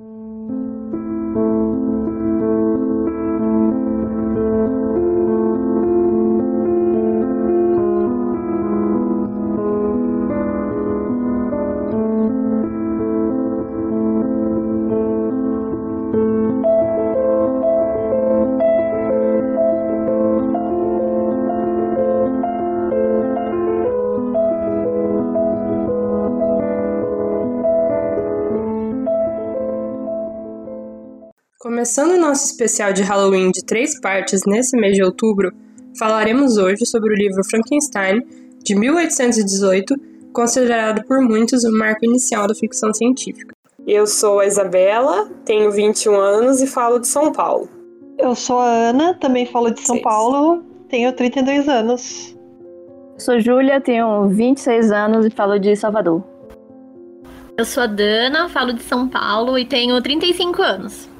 Mm-hmm. Nosso especial de Halloween de três partes nesse mês de outubro, falaremos hoje sobre o livro Frankenstein, de 1818, considerado por muitos o marco inicial da ficção científica. Eu sou a Isabela, tenho 21 anos e falo de São Paulo. Eu sou a Ana, também falo de São Seis. Paulo, tenho 32 anos. Eu sou Júlia, tenho 26 anos e falo de Salvador. Eu sou a Dana, falo de São Paulo e tenho 35 anos.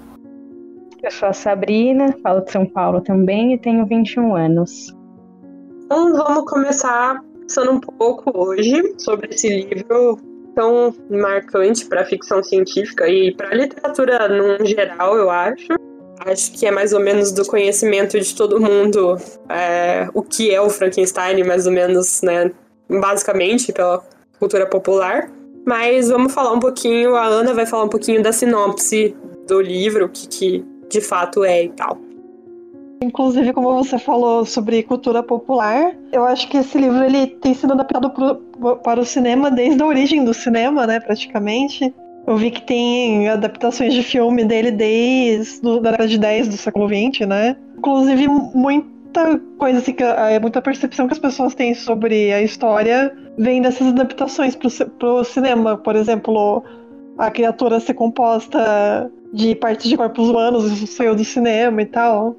Eu sou a Sabrina, falo de São Paulo também e tenho 21 anos. Então vamos começar pensando um pouco hoje sobre esse livro tão marcante para a ficção científica e para a literatura no geral, eu acho. Acho que é mais ou menos do conhecimento de todo mundo é, o que é o Frankenstein, mais ou menos, né, basicamente pela cultura popular. Mas vamos falar um pouquinho, a Ana vai falar um pouquinho da sinopse do livro, o que, que de fato é e tal. Inclusive, como você falou sobre cultura popular, eu acho que esse livro ele tem sido adaptado pro, para o cinema desde a origem do cinema, né, praticamente. Eu vi que tem adaptações de filme dele desde a década de 10 do século 20, né? Inclusive, muita coisa assim, que, é, muita percepção que as pessoas têm sobre a história vem dessas adaptações para o cinema. Por exemplo, a criatura ser composta de partes de corpos humanos, isso saiu do cinema e tal.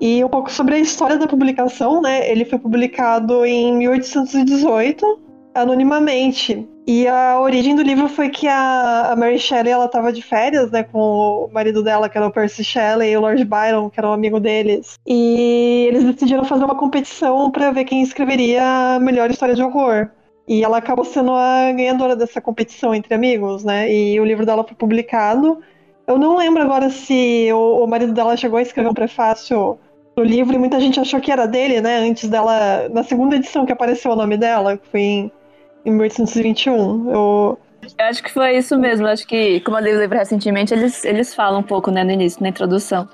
E um pouco sobre a história da publicação, né? Ele foi publicado em 1818, anonimamente. E a origem do livro foi que a, a Mary Shelley ela estava de férias, né, com o marido dela, que era o Percy Shelley, e o Lord Byron, que era um amigo deles. E eles decidiram fazer uma competição para ver quem escreveria a melhor história de horror. E ela acabou sendo a ganhadora dessa competição entre amigos, né? E o livro dela foi publicado. Eu não lembro agora se o, o marido dela chegou a escrever um prefácio no livro e muita gente achou que era dele, né? Antes dela. Na segunda edição que apareceu o nome dela, que foi em, em 1821. Eu. Eu acho que foi isso mesmo. Eu acho que, como eu li o livro recentemente, eles, eles falam um pouco, né, no início, na introdução.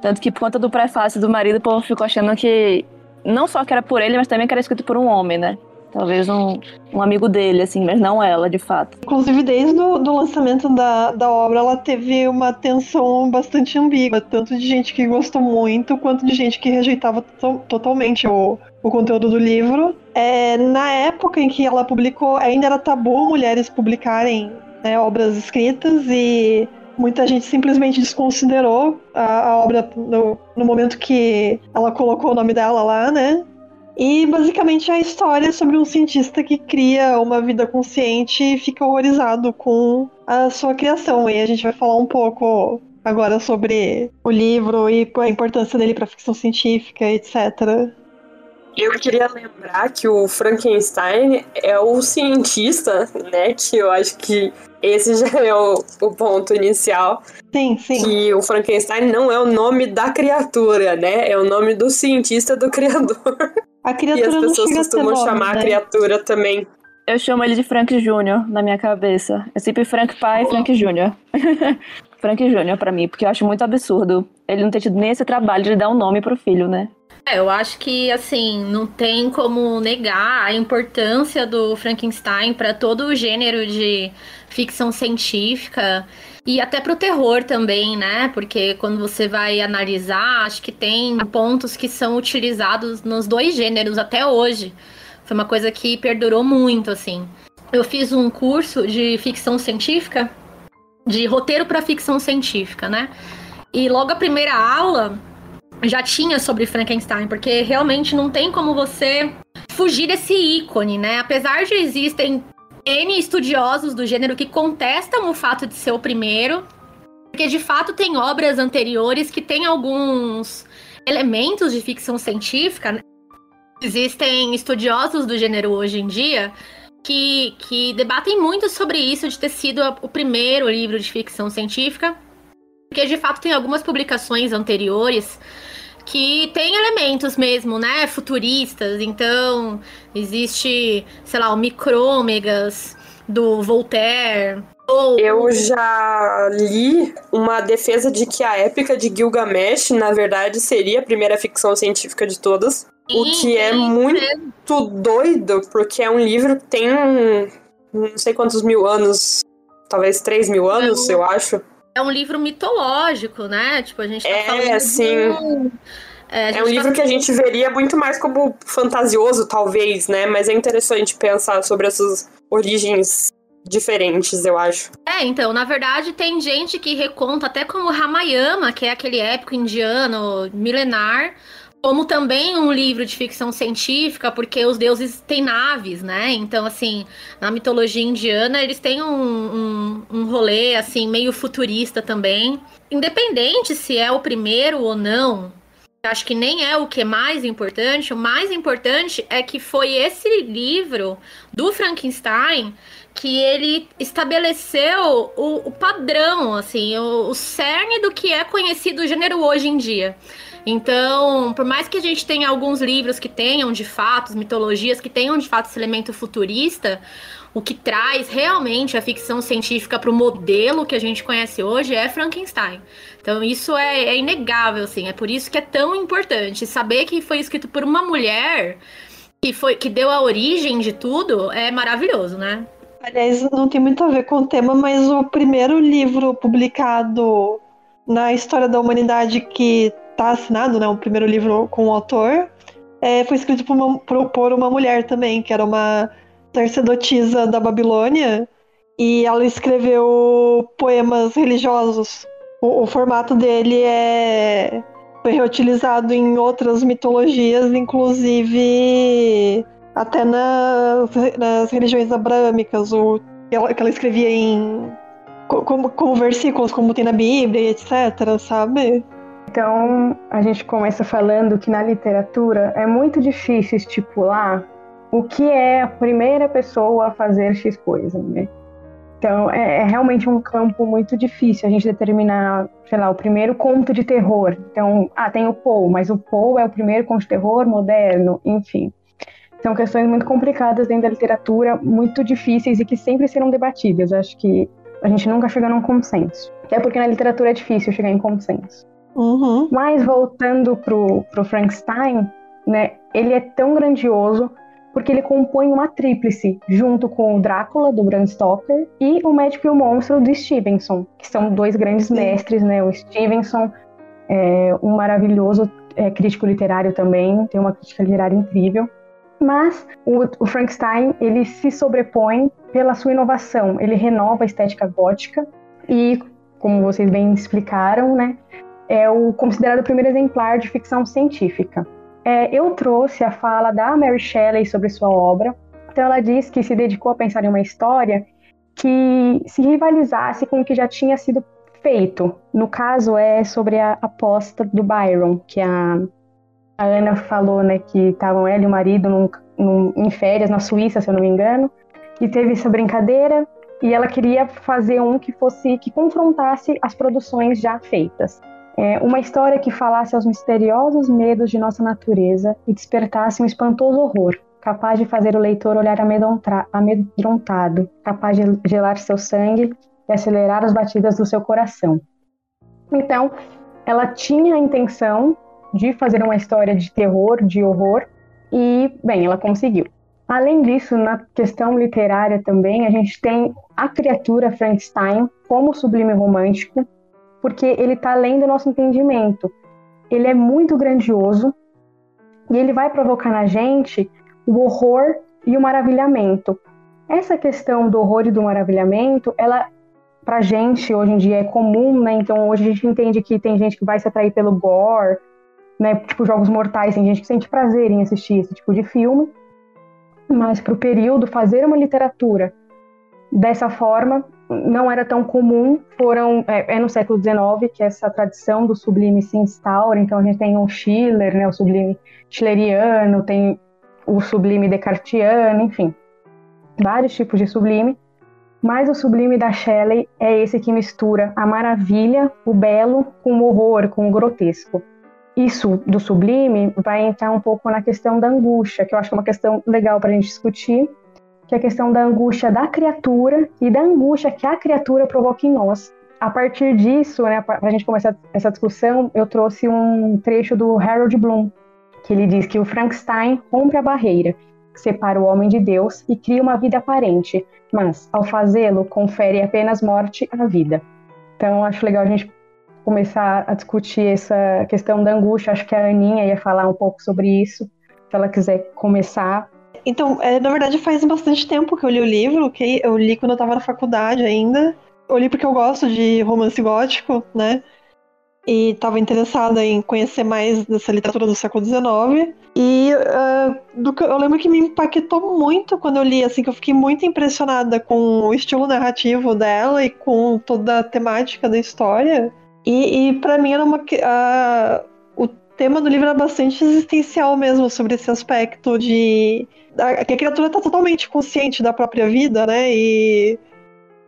Tanto que por conta do prefácio do marido, o povo ficou achando que não só que era por ele, mas também que era escrito por um homem, né? Talvez um, um amigo dele, assim, mas não ela, de fato. Inclusive, desde o do lançamento da, da obra, ela teve uma tensão bastante ambígua. Tanto de gente que gostou muito, quanto de gente que rejeitava to totalmente o, o conteúdo do livro. É, na época em que ela publicou, ainda era tabu mulheres publicarem né, obras escritas e muita gente simplesmente desconsiderou a, a obra no, no, momento que ela colocou o nome dela lá, né? E basicamente é a história sobre um cientista que cria uma vida consciente e fica horrorizado com a sua criação. E a gente vai falar um pouco agora sobre o livro e a importância dele para ficção científica, etc. Eu queria lembrar que o Frankenstein é o cientista, né? Que eu acho que esse já é o, o, ponto inicial. Sim, sim. Que o Frankenstein não é o nome da criatura, né? É o nome do cientista do criador. A criatura e as pessoas costumam nome, chamar né? a criatura também. Eu chamo ele de Frank Jr. na minha cabeça. É sempre Frank pai e Frank Jr. Frank Jr. pra mim, porque eu acho muito absurdo ele não ter tido nem esse trabalho de dar um nome pro filho, né? É, eu acho que, assim, não tem como negar a importância do Frankenstein para todo o gênero de ficção científica e até para o terror também, né? Porque quando você vai analisar, acho que tem pontos que são utilizados nos dois gêneros até hoje. Foi uma coisa que perdurou muito, assim. Eu fiz um curso de ficção científica, de roteiro para ficção científica, né? E logo a primeira aula já tinha sobre Frankenstein, porque realmente não tem como você fugir desse ícone, né? Apesar de existem N estudiosos do gênero que contestam o fato de ser o primeiro, porque de fato tem obras anteriores que têm alguns elementos de ficção científica. Né? Existem estudiosos do gênero hoje em dia que, que debatem muito sobre isso de ter sido o primeiro livro de ficção científica. Porque de fato tem algumas publicações anteriores que tem elementos mesmo, né, futuristas. Então, existe, sei lá, o Micrômegas do Voltaire. Ou... Eu já li uma defesa de que a épica de Gilgamesh, na verdade, seria a primeira ficção científica de todas. Sim, o que é muito mesmo. doido, porque é um livro que tem não sei quantos mil anos, talvez três mil anos, eu acho é um livro mitológico, né? Tipo, a gente tá é, falando. Assim, é, é um tá livro que a gente veria muito mais como fantasioso, talvez, né? Mas é interessante pensar sobre essas origens diferentes, eu acho. É, então, na verdade, tem gente que reconta até como Ramayana, que é aquele épico indiano milenar, como também um livro de ficção científica, porque os deuses têm naves, né? Então, assim, na mitologia indiana, eles têm um, um, um rolê, assim, meio futurista também. Independente se é o primeiro ou não, acho que nem é o que é mais importante. O mais importante é que foi esse livro do Frankenstein que ele estabeleceu o, o padrão, assim, o, o cerne do que é conhecido o gênero hoje em dia. Então, por mais que a gente tenha alguns livros que tenham de fato, mitologias que tenham de fato esse elemento futurista, o que traz realmente a ficção científica para o modelo que a gente conhece hoje é Frankenstein. Então, isso é, é inegável, assim. É por isso que é tão importante. Saber que foi escrito por uma mulher que, foi, que deu a origem de tudo é maravilhoso, né? Aliás, não tem muito a ver com o tema, mas o primeiro livro publicado na história da humanidade que tá assinado, né? O primeiro livro com o autor. É, foi escrito por uma, por, uma mulher também, que era uma sacerdotisa da Babilônia. E ela escreveu poemas religiosos. O, o formato dele é foi reutilizado em outras mitologias, inclusive até nas, nas religiões abrâmicas, o, que, ela, que ela escrevia em como, como versículos, como tem na Bíblia, etc, sabe? Então, a gente começa falando que na literatura é muito difícil estipular o que é a primeira pessoa a fazer X coisa, né? Então, é, é, realmente um campo muito difícil a gente determinar, sei lá, o primeiro conto de terror. Então, ah, tem o Poe, mas o Poe é o primeiro conto de terror moderno, enfim. São questões muito complicadas dentro da literatura, muito difíceis e que sempre serão debatidas. Acho que a gente nunca chega num consenso. Até porque na literatura é difícil chegar em consenso. Uhum. Mas voltando pro, pro Frankenstein, né, ele é tão grandioso porque ele compõe uma tríplice junto com o Drácula do Bram Stoker e o Médico e o Monstro do Stevenson, que são dois grandes Sim. mestres, né? O Stevenson é um maravilhoso é, crítico literário também, tem uma crítica literária incrível. Mas o, o Frankenstein ele se sobrepõe pela sua inovação, ele renova a estética gótica e, como vocês bem explicaram, né, é o considerado o primeiro exemplar de ficção científica. É, eu trouxe a fala da Mary Shelley sobre sua obra. Então, ela diz que se dedicou a pensar em uma história que se rivalizasse com o que já tinha sido feito. No caso, é sobre a aposta do Byron, que a, a Ana falou, né, que estavam ela e o marido num, num, em férias na Suíça, se eu não me engano, e teve essa brincadeira e ela queria fazer um que fosse que confrontasse as produções já feitas. É uma história que falasse aos misteriosos medos de nossa natureza e despertasse um espantoso horror, capaz de fazer o leitor olhar amedrontado, capaz de gelar seu sangue e acelerar as batidas do seu coração. Então, ela tinha a intenção de fazer uma história de terror, de horror, e, bem, ela conseguiu. Além disso, na questão literária também, a gente tem a criatura Frankenstein como sublime romântico, porque ele está além do nosso entendimento. Ele é muito grandioso e ele vai provocar na gente o horror e o maravilhamento. Essa questão do horror e do maravilhamento, ela pra gente hoje em dia é comum, né? Então hoje a gente entende que tem gente que vai se atrair pelo gore, né? Tipo jogos mortais, tem gente que sente prazer em assistir esse tipo de filme. Mas para o período fazer uma literatura dessa forma não era tão comum, foram é, é, no século XIX que essa tradição do sublime se instaura, então a gente tem o Schiller, né, o sublime schilleriano, tem o sublime descartiano, enfim, vários tipos de sublime, mas o sublime da Shelley é esse que mistura a maravilha, o belo, com o horror, com o grotesco. Isso do sublime vai entrar um pouco na questão da angústia, que eu acho que é uma questão legal para a gente discutir, que é a questão da angústia da criatura e da angústia que a criatura provoca em nós. A partir disso, né, para a gente começar essa discussão, eu trouxe um trecho do Harold Bloom, que ele diz que o Frankenstein rompe a barreira que separa o homem de Deus e cria uma vida aparente, mas, ao fazê-lo, confere apenas morte à vida. Então, acho legal a gente começar a discutir essa questão da angústia. Acho que a Aninha ia falar um pouco sobre isso, se ela quiser começar. Então, é, na verdade, faz bastante tempo que eu li o livro, que eu li quando eu estava na faculdade ainda. Eu li porque eu gosto de romance gótico, né? e estava interessada em conhecer mais dessa literatura do século XIX. E uh, do eu lembro que me impactou muito quando eu li, assim, que eu fiquei muito impressionada com o estilo narrativo dela e com toda a temática da história. E, e para mim era uma. Uh, o tema do livro era bastante existencial mesmo, sobre esse aspecto de. Que a criatura está totalmente consciente da própria vida, né? E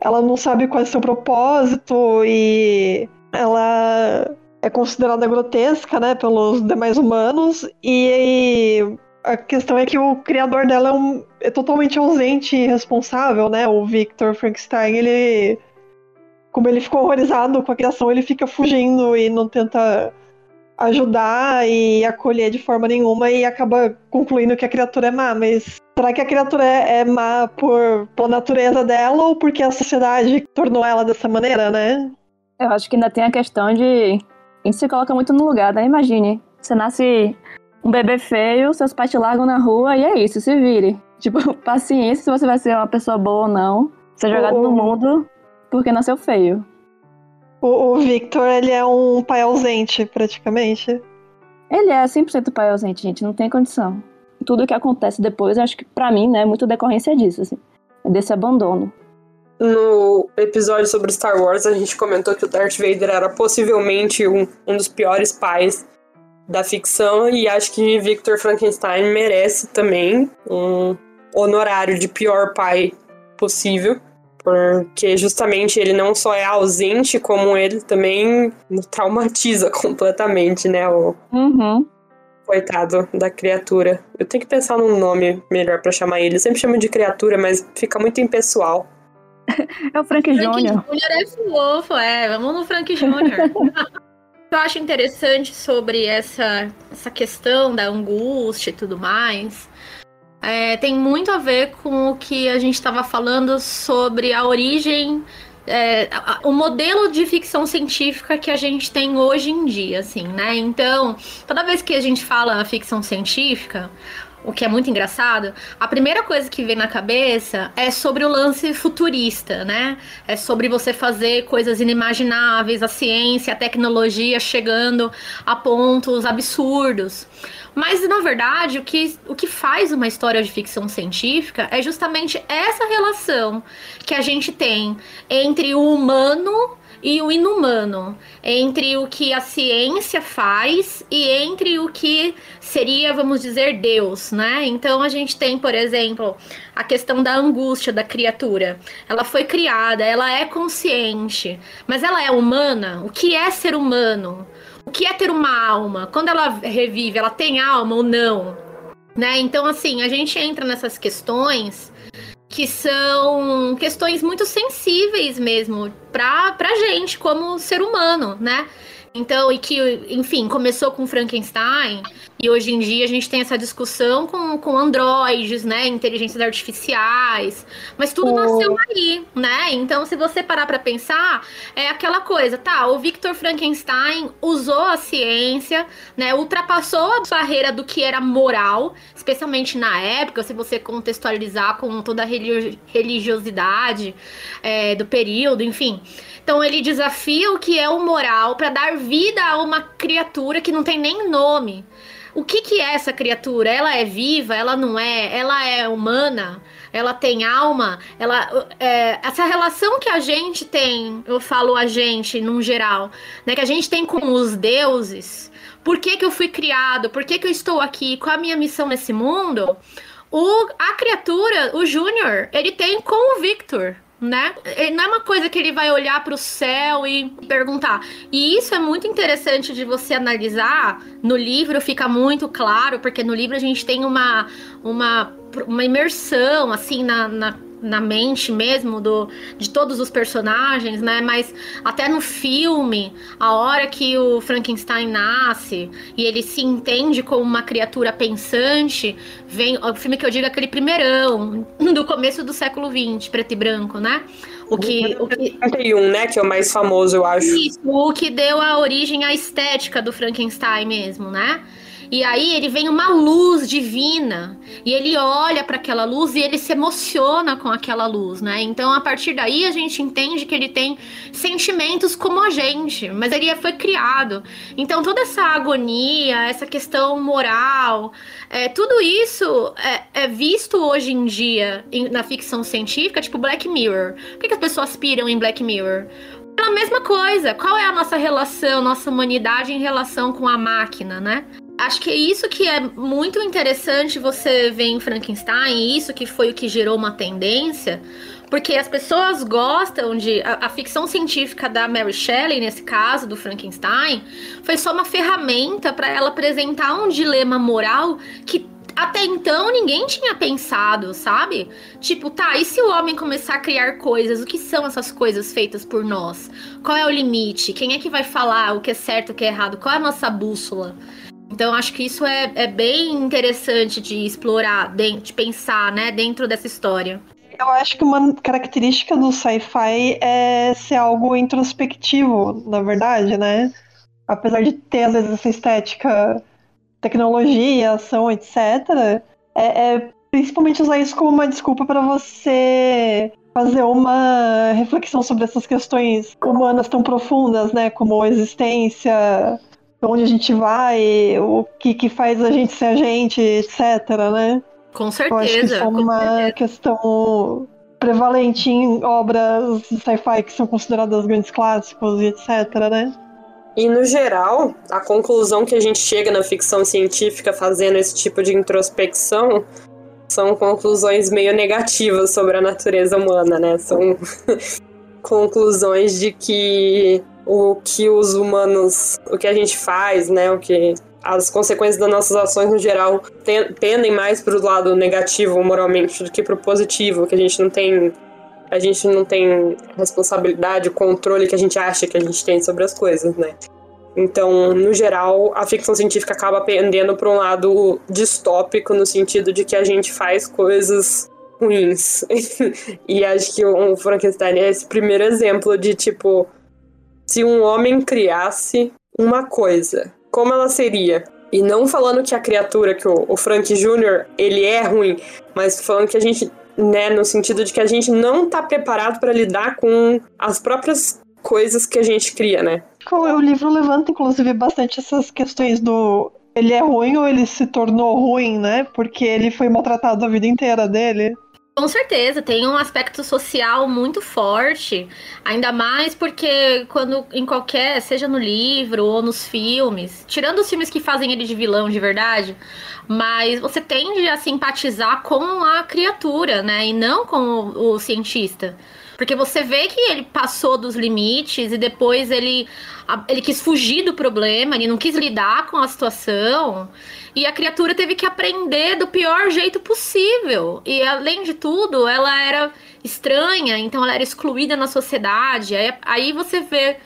ela não sabe qual é o seu propósito e ela é considerada grotesca, né, pelos demais humanos, e a questão é que o criador dela é, um, é totalmente ausente e responsável, né, o Victor Frankenstein, ele, como ele ficou horrorizado com a criação, ele fica fugindo e não tenta ajudar e acolher de forma nenhuma e acaba concluindo que a criatura é má, mas será que a criatura é, é má por, pela natureza dela ou porque a sociedade tornou ela dessa maneira, né? Eu acho que ainda tem a questão de. A gente se coloca muito no lugar, né? Imagine, você nasce um bebê feio, seus pais te largam na rua e é isso, se vire. Tipo, paciência se você vai ser uma pessoa boa ou não. Ser jogado o... no mundo porque nasceu feio. O, o Victor, ele é um pai ausente, praticamente. Ele é 100% pai ausente, gente, não tem condição. Tudo que acontece depois, acho que para mim, né, é muito decorrência disso, assim, desse abandono. No episódio sobre Star Wars, a gente comentou que o Darth Vader era possivelmente um, um dos piores pais da ficção, e acho que Victor Frankenstein merece também um honorário de pior pai possível, porque justamente ele não só é ausente, como ele também traumatiza completamente, né? O uhum. coitado da criatura. Eu tenho que pensar num nome melhor para chamar ele. Eu sempre chamo de criatura, mas fica muito impessoal. É o Frank, Frank Jr. é fofo, é. Vamos no Frank Jr. eu acho interessante sobre essa, essa questão da angústia e tudo mais. É, tem muito a ver com o que a gente estava falando sobre a origem, é, o modelo de ficção científica que a gente tem hoje em dia, assim, né? Então, toda vez que a gente fala ficção científica, o que é muito engraçado, a primeira coisa que vem na cabeça é sobre o lance futurista, né? É sobre você fazer coisas inimagináveis, a ciência, a tecnologia chegando a pontos absurdos. Mas, na verdade, o que, o que faz uma história de ficção científica é justamente essa relação que a gente tem entre o humano e o inumano, entre o que a ciência faz e entre o que seria, vamos dizer, Deus, né? Então a gente tem, por exemplo, a questão da angústia da criatura. Ela foi criada, ela é consciente, mas ela é humana? O que é ser humano? O que é ter uma alma? Quando ela revive, ela tem alma ou não? Né? Então, assim, a gente entra nessas questões que são questões muito sensíveis mesmo para pra gente como ser humano, né? Então, e que, enfim, começou com Frankenstein, e hoje em dia a gente tem essa discussão com, com androides, né? Inteligências artificiais. Mas tudo oh. nasceu aí, né? Então, se você parar para pensar, é aquela coisa, tá? O Victor Frankenstein usou a ciência, né? Ultrapassou a barreira do que era moral, especialmente na época, se você contextualizar com toda a religiosidade é, do período, enfim. Então ele desafia o que é o moral para dar vida a uma criatura que não tem nem nome. O que, que é essa criatura? Ela é viva? Ela não é? Ela é humana? Ela tem alma? Ela, é, essa relação que a gente tem, eu falo a gente num geral, né, que a gente tem com os deuses. Por que, que eu fui criado? Por que, que eu estou aqui? Qual a minha missão nesse mundo? O, a criatura, o Júnior, ele tem com o Victor né? Ele não é uma coisa que ele vai olhar para o céu e perguntar. E isso é muito interessante de você analisar. No livro fica muito claro, porque no livro a gente tem uma, uma, uma imersão, assim, na, na na mente mesmo do, de todos os personagens, né? Mas até no filme, a hora que o Frankenstein nasce e ele se entende como uma criatura pensante, vem o filme que eu digo é aquele primeirão do começo do século XX, preto e branco, né? O que, o que... 51, né? Que é o mais famoso, eu acho. Isso, o que deu a origem à estética do Frankenstein mesmo, né? E aí ele vem uma luz divina e ele olha para aquela luz e ele se emociona com aquela luz, né? Então a partir daí a gente entende que ele tem sentimentos como a gente, mas ele foi criado. Então toda essa agonia, essa questão moral, é, tudo isso é, é, visto hoje em dia na ficção científica, tipo Black Mirror. Por que, que as pessoas piram em Black Mirror? Pela mesma coisa. Qual é a nossa relação, nossa humanidade em relação com a máquina, né? Acho que é isso que é muito interessante você ver em Frankenstein, isso que foi o que gerou uma tendência, porque as pessoas gostam de. A, a, ficção científica da Mary Shelley, nesse caso, do Frankenstein, foi só uma ferramenta para ela apresentar um dilema moral que até então ninguém tinha pensado, sabe? Tipo, tá, e se o homem começar a criar coisas? O que são essas coisas feitas por nós? Qual é o limite? Quem é que vai falar o que é certo, o que é errado? Qual é a nossa bússola? Então, acho que isso é, é bem interessante de explorar, de, de pensar, né, dentro dessa história. Eu acho que uma característica do sci-fi é ser algo introspectivo, na verdade, né? Apesar de ter, às vezes, essa estética, tecnologia, ação, etc., é, é principalmente usar isso como uma desculpa para você fazer uma reflexão sobre essas questões humanas tão profundas, né? Como existência, onde a gente vai, o que, que faz a gente ser a gente, etc, né? Com certeza. Eu acho que isso é uma certeza. questão prevalente em obras sci-fi que são consideradas grandes clássicos e etc, né? E no geral, a conclusão que a gente chega na ficção científica fazendo esse tipo de introspecção são conclusões meio negativas sobre a natureza humana, né? São conclusões de que o que os humanos, o que a gente faz, né, o que as consequências das nossas ações no geral tendem mais para o lado negativo moralmente do que para o positivo, que a gente não tem a gente não tem responsabilidade, controle que a gente acha que a gente tem sobre as coisas, né? Então, no geral, a ficção científica acaba pendendo para um lado distópico no sentido de que a gente faz coisas ruins. e acho que o Frankenstein é esse primeiro exemplo de tipo se um homem criasse uma coisa, como ela seria? E não falando que a criatura, que o, o Frank Jr., ele é ruim, mas falando que a gente, né, no sentido de que a gente não tá preparado para lidar com as próprias coisas que a gente cria, né? O livro levanta, inclusive, bastante essas questões do ele é ruim ou ele se tornou ruim, né? Porque ele foi maltratado a vida inteira dele. Com certeza, tem um aspecto social muito forte, ainda mais porque quando em qualquer, seja no livro ou nos filmes, tirando os filmes que fazem ele de vilão de verdade, mas você tende a simpatizar com a criatura, né, e não com o, o cientista. Porque você vê que ele passou dos limites e depois ele, ele quis fugir do problema, ele não quis lidar com a situação. E a criatura teve que aprender do pior jeito possível. E além de tudo, ela era estranha, então ela era excluída na sociedade. Aí, aí você vê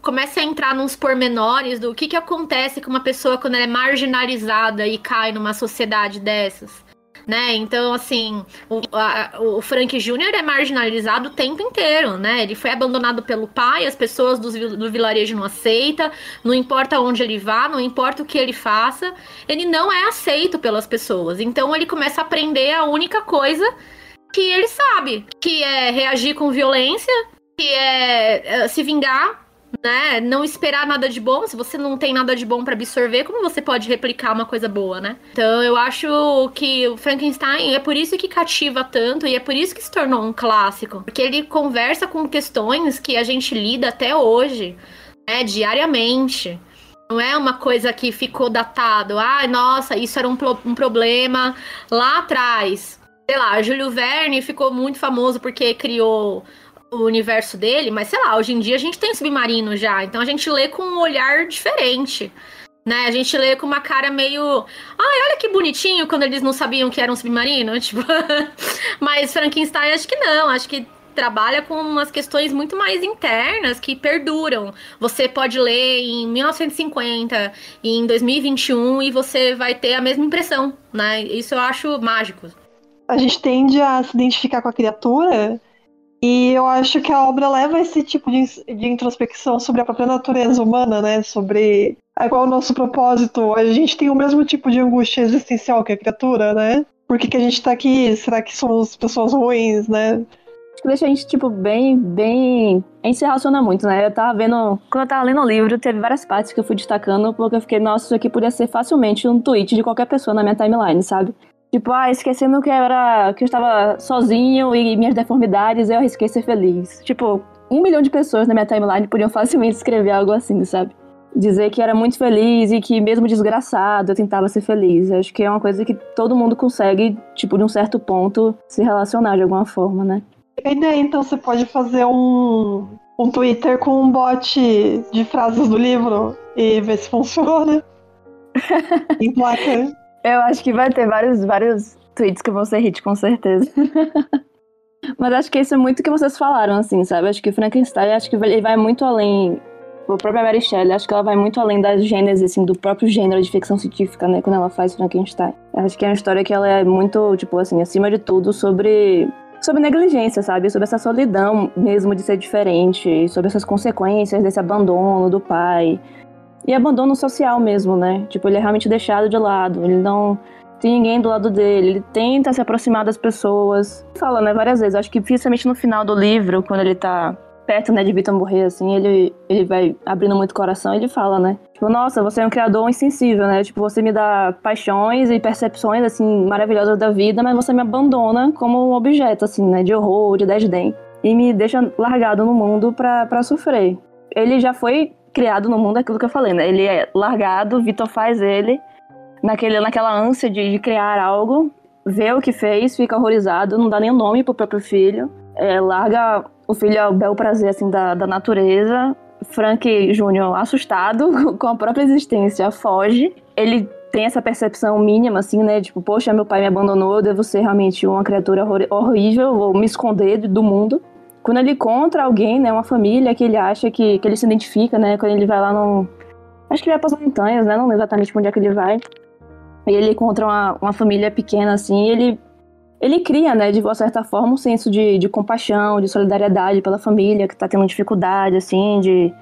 começa a entrar nos pormenores do que, que acontece com uma pessoa quando ela é marginalizada e cai numa sociedade dessas né? Então, assim, o, a, o Frank Jr. é marginalizado o tempo inteiro, né? Ele foi abandonado pelo pai, as pessoas do, do vilarejo não aceitam, não importa onde ele vá, não importa o que ele faça, ele não é aceito pelas pessoas. Então, ele começa a aprender a única coisa que ele sabe, que é reagir com violência, que é, é se vingar né? Não esperar nada de bom. Se você não tem nada de bom para absorver, como você pode replicar uma coisa boa, né? Então eu acho que o Frankenstein é por isso que cativa tanto e é por isso que se tornou um clássico, porque ele conversa com questões que a gente lida até hoje, né? Diariamente. Não é uma coisa que ficou datado. Ah, nossa, isso era um, um problema lá atrás. sei lá, Júlio Verne ficou muito famoso porque criou o universo dele, mas sei lá, hoje em dia a gente tem submarino já, então a gente lê com um olhar diferente. Né? A gente lê com uma cara meio. Ai, olha que bonitinho quando eles não sabiam que era um submarino. Tipo... mas Frankenstein acho que não. Acho que trabalha com umas questões muito mais internas que perduram. Você pode ler em 1950 e em 2021 e você vai ter a mesma impressão, né? Isso eu acho mágico. A gente tende a se identificar com a criatura e eu acho que a obra leva esse tipo de, de introspecção sobre a própria natureza humana, né? Sobre é qual o nosso propósito. A gente tem o mesmo tipo de angústia existencial que a criatura, né? Por que, que a gente tá aqui? Será que somos pessoas ruins, né? Acho que deixa a gente, tipo, bem, bem. A gente se relaciona muito, né? Eu tava vendo. Quando eu tava lendo o livro, teve várias partes que eu fui destacando, porque eu fiquei, nossa, isso aqui podia ser facilmente um tweet de qualquer pessoa na minha timeline, sabe? Tipo, ah, esquecendo que eu era. que eu estava sozinho e minhas deformidades, eu arrisquei ser feliz. Tipo, um milhão de pessoas na minha timeline podiam facilmente escrever algo assim, sabe? Dizer que era muito feliz e que, mesmo desgraçado, eu tentava ser feliz. Eu acho que é uma coisa que todo mundo consegue, tipo, de um certo ponto, se relacionar de alguma forma, né? A ideia, então, você pode fazer um, um Twitter com um bot de frases do livro e ver se funciona. em placa. Eu acho que vai ter vários, vários tweets que vão ser hit, com certeza. Mas acho que isso é muito o que vocês falaram, assim, sabe? Acho que Frankenstein, acho que ele vai muito além. A própria Mary Shelley, acho que ela vai muito além da gênese, assim, do próprio gênero de ficção científica, né? Quando ela faz Frankenstein. Acho que é uma história que ela é muito, tipo assim, acima de tudo, sobre sobre negligência, sabe? Sobre essa solidão mesmo de ser diferente, sobre essas consequências desse abandono do pai. E abandono social mesmo, né? Tipo, ele é realmente deixado de lado, ele não tem ninguém do lado dele, ele tenta se aproximar das pessoas. Fala, né, várias vezes, acho que principalmente no final do livro, quando ele tá perto, né, de Vitor morrer, assim, ele, ele vai abrindo muito o coração e ele fala, né? Tipo, nossa, você é um criador insensível, né? Tipo, você me dá paixões e percepções, assim, maravilhosas da vida, mas você me abandona como um objeto, assim, né? De horror, de desdém. E me deixa largado no mundo pra, pra sofrer. Ele já foi criado no mundo, aquilo que eu falei, né? Ele é largado, Vitor faz ele naquele, naquela ânsia de, de criar algo, vê o que fez, fica horrorizado, não dá nem nome pro próprio filho, é, larga o filho ao bel prazer assim, da, da natureza. Frank Júnior, assustado com a própria existência, foge. Ele tem essa percepção mínima, assim, né? Tipo, poxa, meu pai me abandonou, eu devo ser realmente uma criatura horrível, vou me esconder do mundo. Quando ele encontra alguém, né? Uma família que ele acha que, que ele se identifica, né? Quando ele vai lá no. Acho que ele vai para as montanhas, né? Não lembro exatamente onde é que ele vai. E ele encontra uma, uma família pequena, assim, e ele ele cria, né, de uma certa forma, um senso de, de compaixão, de solidariedade pela família que está tendo dificuldade, assim, de,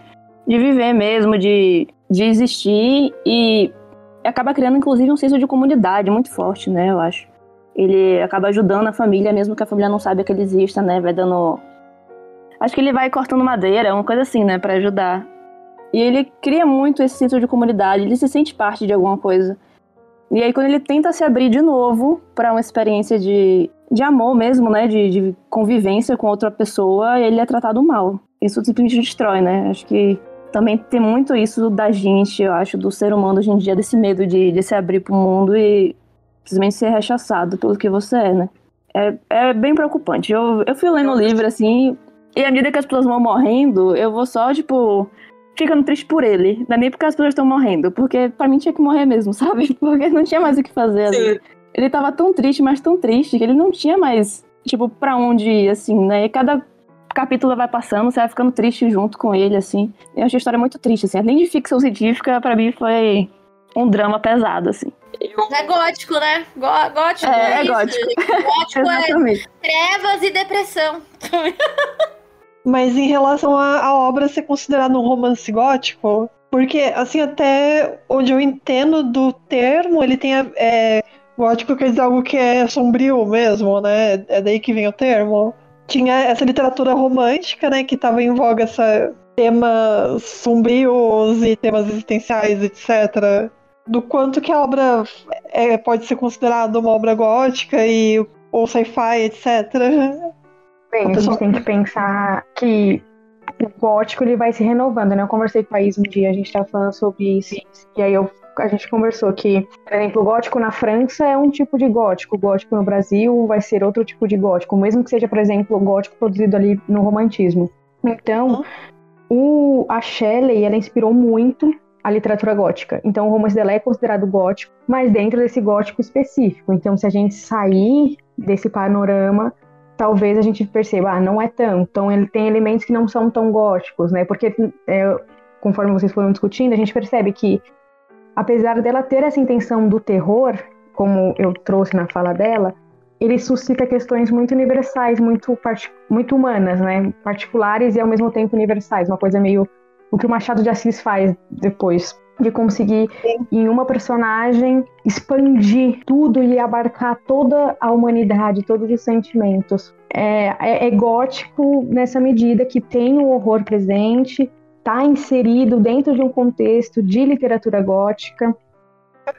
de viver mesmo, de, de existir e acaba criando, inclusive, um senso de comunidade muito forte, né, eu acho. Ele acaba ajudando a família, mesmo que a família não saiba que ele exista, né, vai dando... Acho que ele vai cortando madeira, uma coisa assim, né, para ajudar. E ele cria muito esse senso de comunidade, ele se sente parte de alguma coisa. E aí, quando ele tenta se abrir de novo para uma experiência de, de amor mesmo, né? De, de convivência com outra pessoa, ele é tratado mal. Isso simplesmente destrói, né? Acho que também tem muito isso da gente, eu acho, do ser humano hoje em dia, desse medo de, de se abrir para o mundo e simplesmente ser rechaçado pelo que você é, né? É, é bem preocupante. Eu, eu fui lendo o livro, assim, e à medida que as pessoas vão morrendo, eu vou só, tipo, ficando triste por ele. Não é nem porque as pessoas estão morrendo, porque pra mim tinha que morrer mesmo, sabe? Porque não tinha mais o que fazer. Assim. Ele tava tão triste, mas tão triste, que ele não tinha mais, tipo, pra onde ir, assim, né? E cada capítulo vai passando, você vai ficando triste junto com ele, assim. Eu achei a história muito triste, assim. Além de ficção científica, pra mim foi um drama pesado, assim. É gótico, né? gótico é, é, é gótico. Gótico é trevas e depressão. Mas em relação à obra ser considerada um romance gótico, porque, assim, até onde eu entendo do termo, ele tem. É, gótico quer dizer algo que é sombrio mesmo, né? É daí que vem o termo. Tinha essa literatura romântica, né? Que estava em voga essa temas sombrios e temas existenciais, etc. Do quanto que a obra é, pode ser considerada uma obra gótica e ou sci-fi, etc. Bem, a gente tem que pensar que o gótico ele vai se renovando, né? Eu conversei com a Isa um dia, a gente estava falando sobre isso. E aí eu a gente conversou que, por exemplo, o gótico na França é um tipo de gótico, o gótico no Brasil vai ser outro tipo de gótico, mesmo que seja, por exemplo, o gótico produzido ali no romantismo. Então, o, a Shelley, ela inspirou muito a literatura gótica. Então, o romance dela é considerado gótico, mas dentro desse gótico específico. Então, se a gente sair desse panorama, talvez a gente perceba, ah, não é tão. Então, ele tem elementos que não são tão góticos, né? Porque, é, conforme vocês foram discutindo, a gente percebe que, apesar dela ter essa intenção do terror, como eu trouxe na fala dela, ele suscita questões muito universais, muito, muito humanas, né? Particulares e ao mesmo tempo universais. Uma coisa meio o que o Machado de Assis faz depois. De conseguir, em uma personagem, expandir tudo e abarcar toda a humanidade, todos os sentimentos. É, é, é gótico nessa medida que tem o horror presente, está inserido dentro de um contexto de literatura gótica,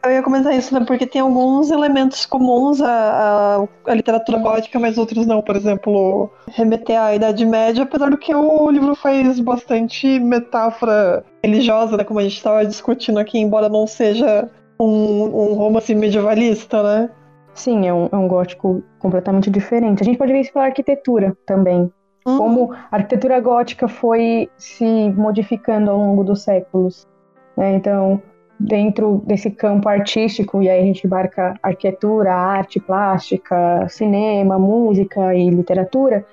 eu ia comentar isso, né? Porque tem alguns elementos comuns à, à, à, literatura gótica, mas outros não. Por exemplo, remeter à Idade Média, apesar do que o livro faz bastante metáfora religiosa, né? Como a gente estava discutindo aqui, embora não seja um, um romance medievalista, né? Sim, é um, é um gótico completamente diferente. A gente pode ver isso pela arquitetura também. Uhum. Como a arquitetura gótica foi se modificando ao longo dos séculos. Né? Então, dentro desse campo artístico, e aí a gente embarca arquitetura, arte plástica, cinema, música e literatura,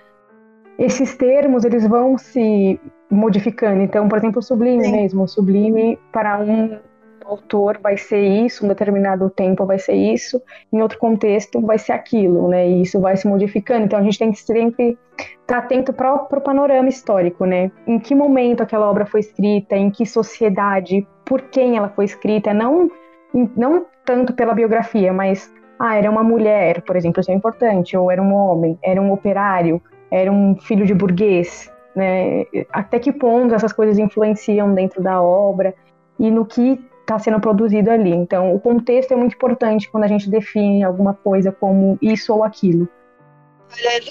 esses termos eles vão se modificando. Então, por exemplo, o sublime Sim. mesmo, o sublime para um autor vai ser isso, um determinado tempo vai ser isso, em outro contexto vai ser aquilo, né? E isso vai se modificando. Então a gente tem que sempre estar atento para o panorama histórico, né? Em que momento aquela obra foi escrita, em que sociedade, por quem ela foi escrita, não, não tanto pela biografia, mas ah, era uma mulher, por exemplo, isso é importante, ou era um homem, era um operário, era um filho de burguês, né? Até que ponto essas coisas influenciam dentro da obra e no que está sendo produzido ali. Então, o contexto é muito importante quando a gente define alguma coisa como isso ou aquilo.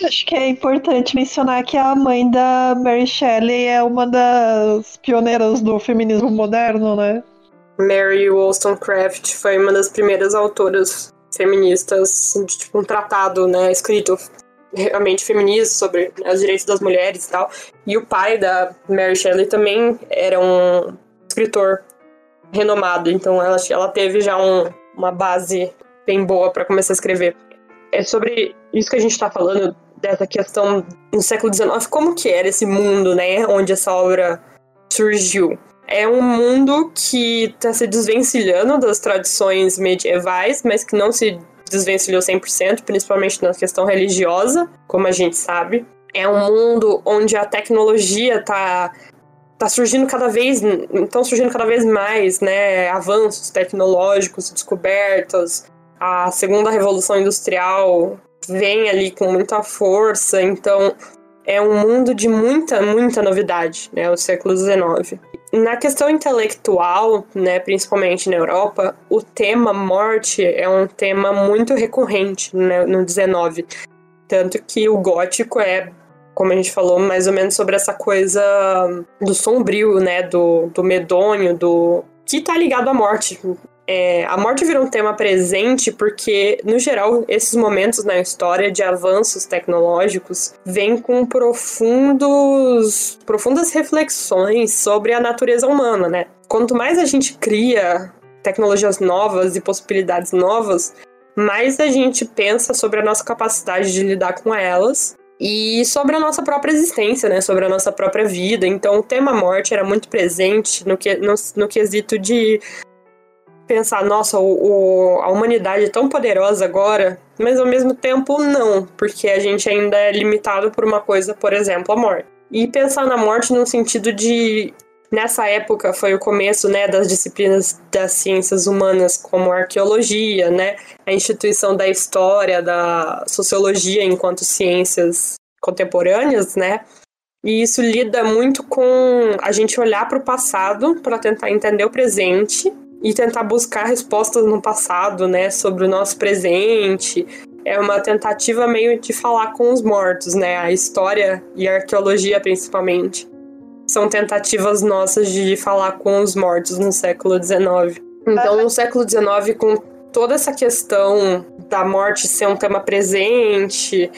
Acho que é importante mencionar que a mãe da Mary Shelley é uma das pioneiras do feminismo moderno, né? Mary Wollstonecraft foi uma das primeiras autoras feministas de tipo, um tratado, né, escrito realmente feminista sobre né, os direitos das mulheres e tal. E o pai da Mary Shelley também era um escritor renomado, então ela, ela teve já um, uma base bem boa para começar a escrever é sobre isso que a gente está falando, dessa questão no século XIX, como que era esse mundo, né, onde essa obra surgiu. É um mundo que está se desvencilhando das tradições medievais, mas que não se desvencilhou 100%, principalmente na questão religiosa, como a gente sabe. É um mundo onde a tecnologia está tá surgindo cada vez, estão surgindo cada vez mais, né, avanços tecnológicos, descobertas, a segunda revolução industrial vem ali com muita força, então é um mundo de muita, muita novidade, né, o século XIX. Na questão intelectual, né, principalmente na Europa, o tema morte é um tema muito recorrente né, no XIX. Tanto que o gótico é, como a gente falou, mais ou menos sobre essa coisa do sombrio, né, do, do medonho, do que está ligado à morte. É, a morte virou um tema presente porque, no geral, esses momentos na história de avanços tecnológicos vêm com profundos, profundas reflexões sobre a natureza humana, né? Quanto mais a gente cria tecnologias novas e possibilidades novas, mais a gente pensa sobre a nossa capacidade de lidar com elas e sobre a nossa própria existência, né? Sobre a nossa própria vida. Então, o tema morte era muito presente no, que, no, no quesito de pensar, nossa, o, o, a humanidade é tão poderosa agora, mas ao mesmo tempo não, porque a gente ainda é limitado por uma coisa, por exemplo, a morte. E pensar na morte no sentido de nessa época foi o começo né, das disciplinas das ciências humanas, como arqueologia, né, a instituição da história, da sociologia enquanto ciências contemporâneas, né? E isso lida muito com a gente olhar para o passado para tentar entender o presente e tentar buscar respostas no passado, né, sobre o nosso presente. É uma tentativa meio de falar com os mortos, né? A história e a arqueologia, principalmente, são tentativas nossas de falar com os mortos no século XIX. Então, no século XIX, com toda essa questão da morte ser um tema presente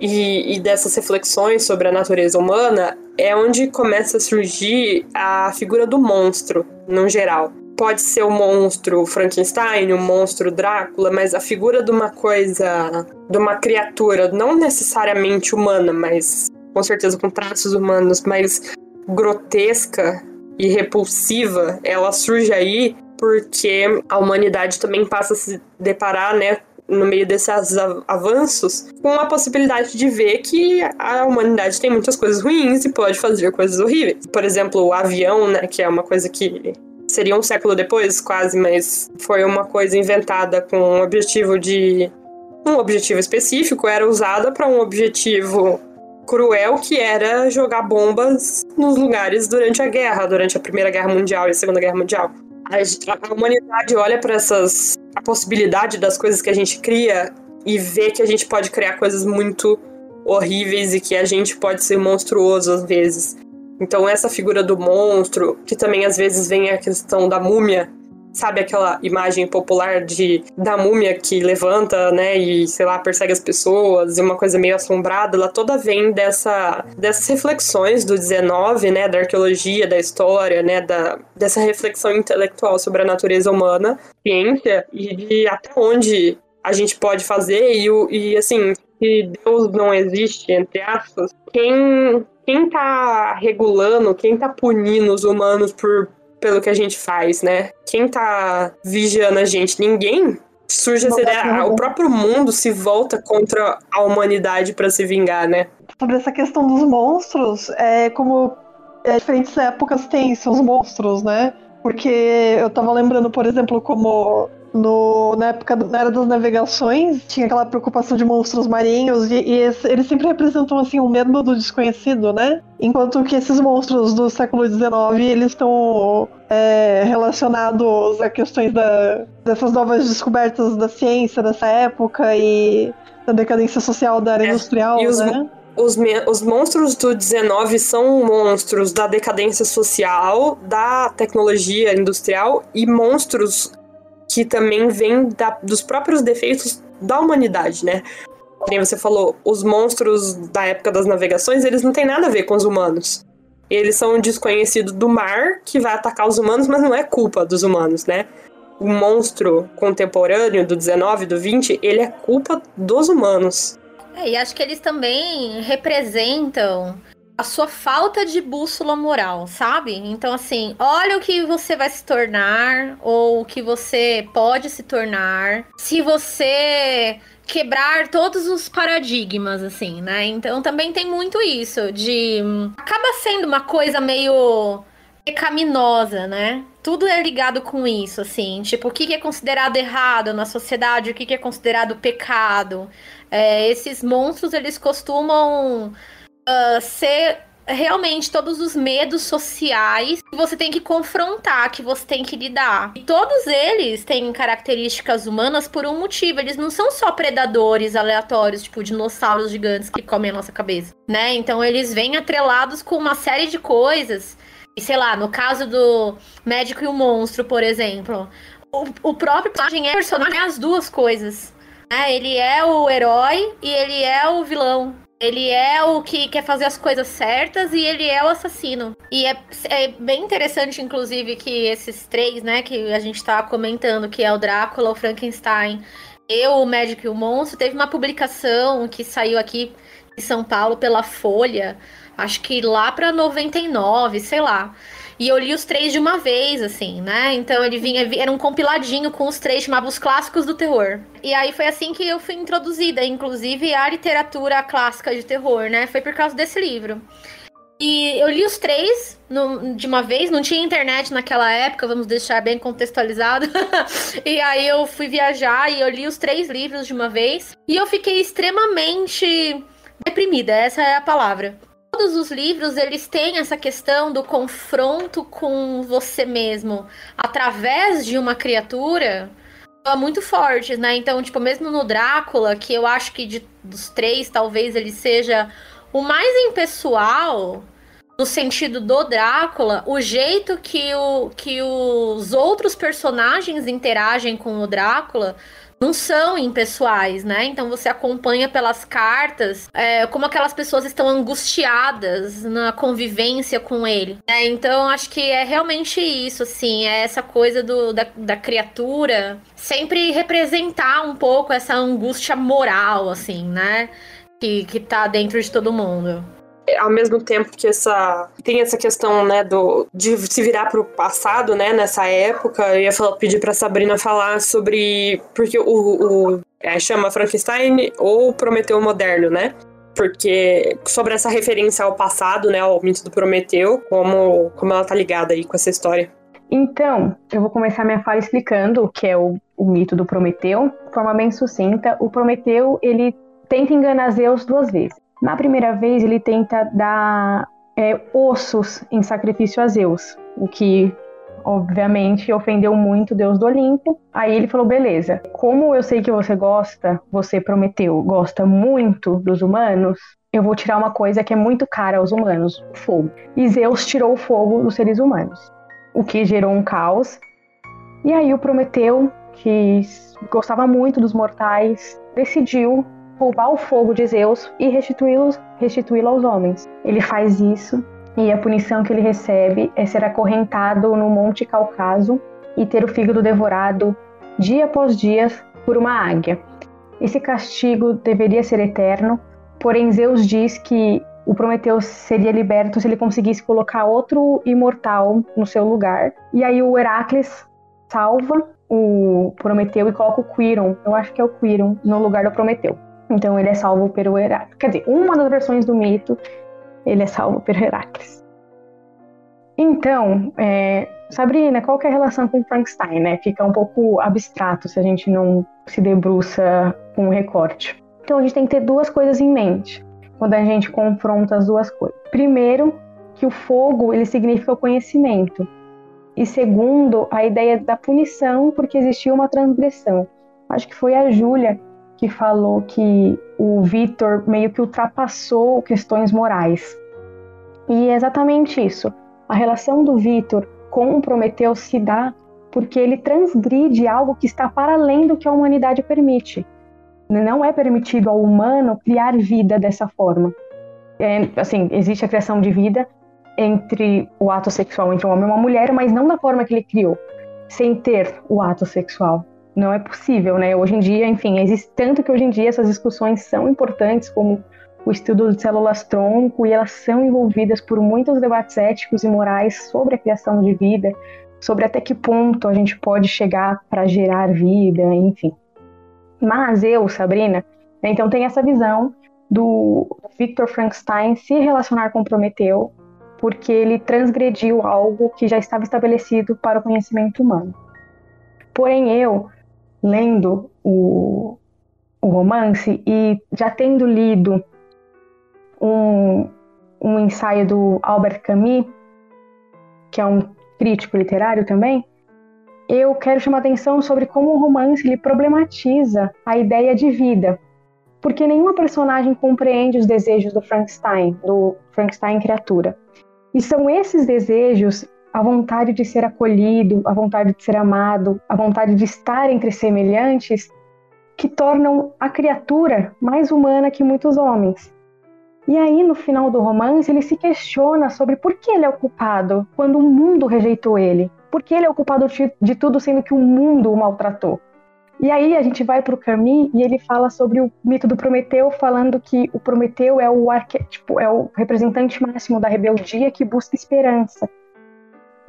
e, e, dessas reflexões sobre a natureza humana, é onde começa a surgir a figura do monstro, no geral. Pode ser o monstro Frankenstein, o monstro Drácula, mas a figura de uma coisa, de uma criatura não necessariamente humana, mas com certeza com traços humanos, mas grotesca e repulsiva, ela surge aí porque a humanidade também passa a se deparar, né, no meio desses avanços, com a possibilidade de ver que a humanidade tem muitas coisas ruins e pode fazer coisas horríveis. Por exemplo, o avião, né, que é uma coisa que seria um século depois, quase, mas foi uma coisa inventada com um objetivo de um objetivo específico, era usada para um objetivo cruel que era jogar bombas nos lugares durante a guerra, durante a Primeira Guerra Mundial e a Segunda Guerra Mundial. A, humanidade olha para essas a possibilidade das coisas que a gente cria e vê que a gente pode criar coisas muito horríveis e que a gente pode ser monstruoso às vezes. Então essa figura do monstro, que também às vezes vem a questão da múmia, Sabe aquela imagem popular de da múmia que levanta, né, e sei lá, persegue as pessoas, e uma coisa meio assombrada, ela toda vem dessa dessas reflexões do 19, né, da arqueologia, da história, né, da dessa reflexão intelectual sobre a natureza humana, ciência e de até onde a gente pode fazer e, e assim, se Deus não existe, entre aspas, quem quem tá regulando, quem tá punindo os humanos por pelo que a gente faz, né? Quem tá vigiando a gente? Ninguém. Surge essa ideia, o próprio mundo se volta contra a humanidade para se vingar, né? Sobre essa questão dos monstros, é como é, diferentes épocas têm seus monstros, né? Porque eu tava lembrando, por exemplo, como no, na época na era das navegações, tinha aquela preocupação de monstros marinhos, e, e esse, eles sempre representam assim o um medo do desconhecido, né? Enquanto que esses monstros do século XIX, eles estão é, relacionados a questões da, dessas novas descobertas da ciência dessa época e da decadência social da área é, industrial, os, né? Os, os monstros do 19 são monstros da decadência social, da tecnologia industrial e monstros que também vem da, dos próprios defeitos da humanidade, né? Como você falou, os monstros da época das navegações, eles não têm nada a ver com os humanos. Eles são um desconhecido do mar que vai atacar os humanos, mas não é culpa dos humanos, né? O monstro contemporâneo do 19, do 20, ele é culpa dos humanos. É, e acho que eles também representam a sua falta de bússola moral, sabe? Então, assim, olha o que você vai se tornar, ou o que você pode se tornar, se você quebrar todos os paradigmas, assim, né? Então também tem muito isso, de. Acaba sendo uma coisa meio pecaminosa, né? Tudo é ligado com isso, assim. Tipo, o que é considerado errado na sociedade, o que é considerado pecado. É, esses monstros, eles costumam uh, ser realmente todos os medos sociais que você tem que confrontar, que você tem que lidar. E todos eles têm características humanas por um motivo. Eles não são só predadores aleatórios, tipo dinossauros gigantes que comem a nossa cabeça, né? Então eles vêm atrelados com uma série de coisas. E sei lá, no caso do médico e o monstro, por exemplo, o, o próprio personagem é personagem é as duas coisas. Né? Ele é o herói e ele é o vilão. Ele é o que quer fazer as coisas certas e ele é o assassino. E é, é bem interessante, inclusive, que esses três, né, que a gente tá comentando, que é o Drácula, o Frankenstein e o Médico e o Monstro, teve uma publicação que saiu aqui em São Paulo pela Folha, acho que lá pra 99, sei lá. E eu li os três de uma vez, assim, né? Então ele vinha, era um compiladinho com os três, chamava Os Clássicos do Terror. E aí foi assim que eu fui introduzida, inclusive, à literatura clássica de terror, né? Foi por causa desse livro. E eu li os três no, de uma vez, não tinha internet naquela época, vamos deixar bem contextualizado. e aí eu fui viajar e eu li os três livros de uma vez. E eu fiquei extremamente deprimida, essa é a palavra todos os livros eles têm essa questão do confronto com você mesmo através de uma criatura muito forte, né? Então, tipo, mesmo no Drácula, que eu acho que de, dos três talvez ele seja o mais impessoal, no sentido do Drácula, o jeito que, o, que os outros personagens interagem com o Drácula não são impessoais, né? Então você acompanha pelas cartas é, como aquelas pessoas estão angustiadas na convivência com ele. Né? Então acho que é realmente isso, assim, é essa coisa do, da, da criatura sempre representar um pouco essa angústia moral, assim, né? Que, que tá dentro de todo mundo ao mesmo tempo que essa tem essa questão, né, do de se virar para o passado, né, nessa época, eu ia falar, pedir para Sabrina falar sobre porque o, o é, chama Frankenstein ou Prometeu moderno, né? Porque sobre essa referência ao passado, né, ao mito do Prometeu, como como ela tá ligada aí com essa história. Então, eu vou começar minha fala explicando o que é o, o mito do Prometeu, de forma bem sucinta. O Prometeu, ele tenta enganar Zeus duas vezes. Na primeira vez, ele tenta dar é, ossos em sacrifício a Zeus, o que obviamente ofendeu muito Deus do Olimpo. Aí ele falou: beleza, como eu sei que você gosta, você prometeu, gosta muito dos humanos, eu vou tirar uma coisa que é muito cara aos humanos: o fogo. E Zeus tirou o fogo dos seres humanos, o que gerou um caos. E aí o Prometeu, que gostava muito dos mortais, decidiu roubar o fogo de Zeus e restituí-lo restituí aos homens. Ele faz isso e a punição que ele recebe é ser acorrentado no Monte Cáucaso e ter o fígado devorado dia após dia por uma águia. Esse castigo deveria ser eterno, porém Zeus diz que o Prometeu seria liberto se ele conseguisse colocar outro imortal no seu lugar. E aí o Heracles salva o Prometeu e coloca o Quiron, eu acho que é o Quiron, no lugar do Prometeu. Então ele é salvo pelo Heracles. Quer dizer, uma das versões do mito, ele é salvo pelo Heracles. Então, é, Sabrina, qual que é a relação com Frankenstein, né? Fica um pouco abstrato se a gente não se debruça com o recorte. Então a gente tem que ter duas coisas em mente quando a gente confronta as duas coisas. Primeiro, que o fogo ele significa o conhecimento. E segundo, a ideia da punição porque existiu uma transgressão. Acho que foi a Júlia que falou que o Vitor meio que ultrapassou questões morais. E é exatamente isso. A relação do Vitor com Prometeu se dá porque ele transgride algo que está para além do que a humanidade permite. Não é permitido ao humano criar vida dessa forma. É, assim, existe a criação de vida entre o ato sexual entre um homem e uma mulher, mas não da forma que ele criou, sem ter o ato sexual não é possível, né? Hoje em dia, enfim, existe tanto que hoje em dia essas discussões são importantes como o estudo de células tronco e elas são envolvidas por muitos debates éticos e morais sobre a criação de vida, sobre até que ponto a gente pode chegar para gerar vida, enfim. Mas eu, Sabrina, então tem essa visão do Victor Frankenstein se relacionar com Prometeu porque ele transgrediu algo que já estava estabelecido para o conhecimento humano. Porém, eu lendo o, o romance e já tendo lido um, um ensaio do Albert Camus, que é um crítico literário também, eu quero chamar atenção sobre como o romance ele problematiza a ideia de vida, porque nenhuma personagem compreende os desejos do Frankenstein, do Frankenstein criatura. E são esses desejos a vontade de ser acolhido, a vontade de ser amado, a vontade de estar entre semelhantes, que tornam a criatura mais humana que muitos homens. E aí, no final do romance, ele se questiona sobre por que ele é o culpado quando o mundo rejeitou ele. Por que ele é o culpado de tudo, sendo que o mundo o maltratou? E aí a gente vai para o Camus e ele fala sobre o mito do Prometeu, falando que o Prometeu é o arquétipo, é o representante máximo da rebeldia que busca esperança.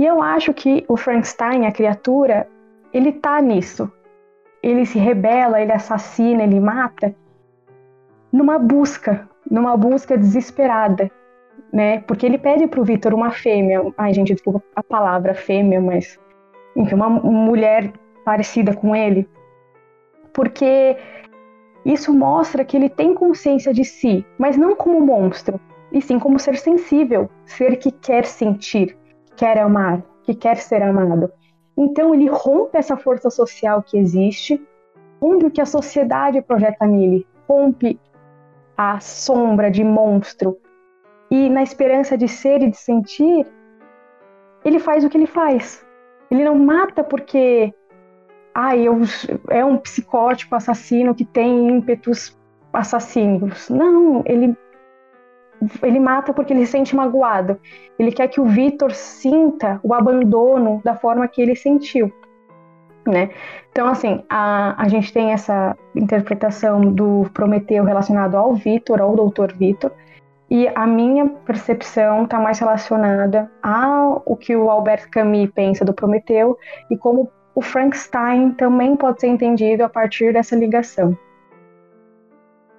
E eu acho que o Frankenstein, a criatura, ele tá nisso. Ele se rebela, ele assassina, ele mata numa busca, numa busca desesperada, né? Porque ele pede pro Victor uma fêmea, ai gente, desculpa a palavra fêmea, mas enfim, uma mulher parecida com ele. Porque isso mostra que ele tem consciência de si, mas não como monstro, e sim como ser sensível, ser que quer sentir, quer amar, que quer ser amado. Então ele rompe essa força social que existe, rompe o que a sociedade projeta nele, rompe a sombra de monstro e na esperança de ser e de sentir, ele faz o que ele faz. Ele não mata porque ah, eu, é um psicótico assassino que tem ímpetos assassinos. Não, ele ele mata porque ele se sente magoado. Ele quer que o Vitor sinta o abandono da forma que ele sentiu, né? Então, assim, a, a gente tem essa interpretação do Prometeu relacionado ao Vitor, ao Doutor Vitor, e a minha percepção está mais relacionada ao que o Albert Camus pensa do Prometeu e como o Frankenstein também pode ser entendido a partir dessa ligação.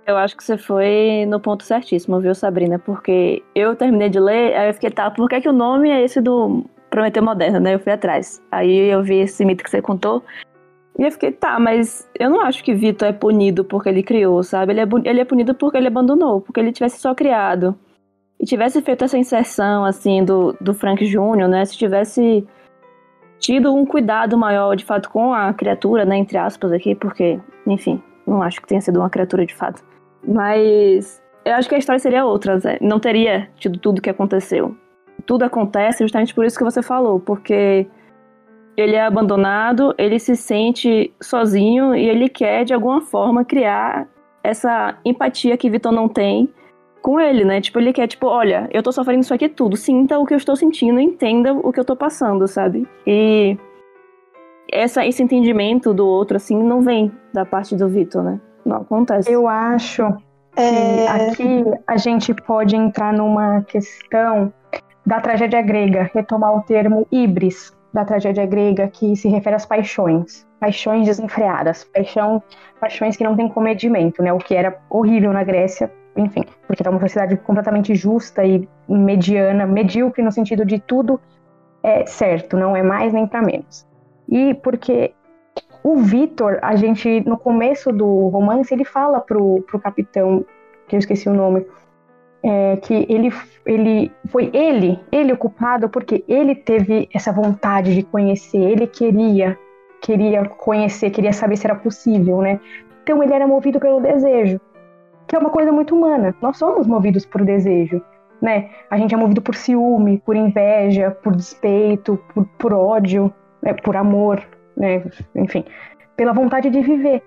Eu acho que você foi no ponto certíssimo, viu, Sabrina? Porque eu terminei de ler, aí eu fiquei, tá, por que, que o nome é esse do Prometeu Moderno, né? Eu fui atrás. Aí eu vi esse mito que você contou. E eu fiquei, tá, mas eu não acho que Vitor é punido porque ele criou, sabe? Ele é, ele é punido porque ele abandonou, porque ele tivesse só criado. E tivesse feito essa inserção, assim, do, do Frank Jr., né? Se tivesse tido um cuidado maior, de fato, com a criatura, né? Entre aspas aqui, porque, enfim, não acho que tenha sido uma criatura de fato. Mas eu acho que a história seria outra, Zé. Não teria tido tudo o que aconteceu. Tudo acontece justamente por isso que você falou, porque ele é abandonado, ele se sente sozinho e ele quer, de alguma forma, criar essa empatia que Vitor não tem com ele, né? Tipo, ele quer, tipo, olha, eu tô sofrendo isso aqui tudo, sinta o que eu estou sentindo, entenda o que eu tô passando, sabe? E essa, esse entendimento do outro, assim, não vem da parte do Vitor, né? Não acontece. Eu acho que é... aqui a gente pode entrar numa questão da tragédia grega, retomar o termo ibris da tragédia grega, que se refere às paixões. Paixões desenfreadas, paixão, paixões que não têm comedimento, né? O que era horrível na Grécia, enfim, porque era uma sociedade completamente justa e mediana, medíocre no sentido de tudo é certo, não é mais nem para menos. E porque o Vitor, a gente, no começo do romance, ele fala pro, pro capitão, que eu esqueci o nome, é, que ele, ele foi ele, ele o culpado, porque ele teve essa vontade de conhecer, ele queria, queria conhecer, queria saber se era possível, né? Então ele era movido pelo desejo, que é uma coisa muito humana. Nós somos movidos por desejo, né? A gente é movido por ciúme, por inveja, por despeito, por, por ódio, né? por amor né? Enfim, pela vontade de viver.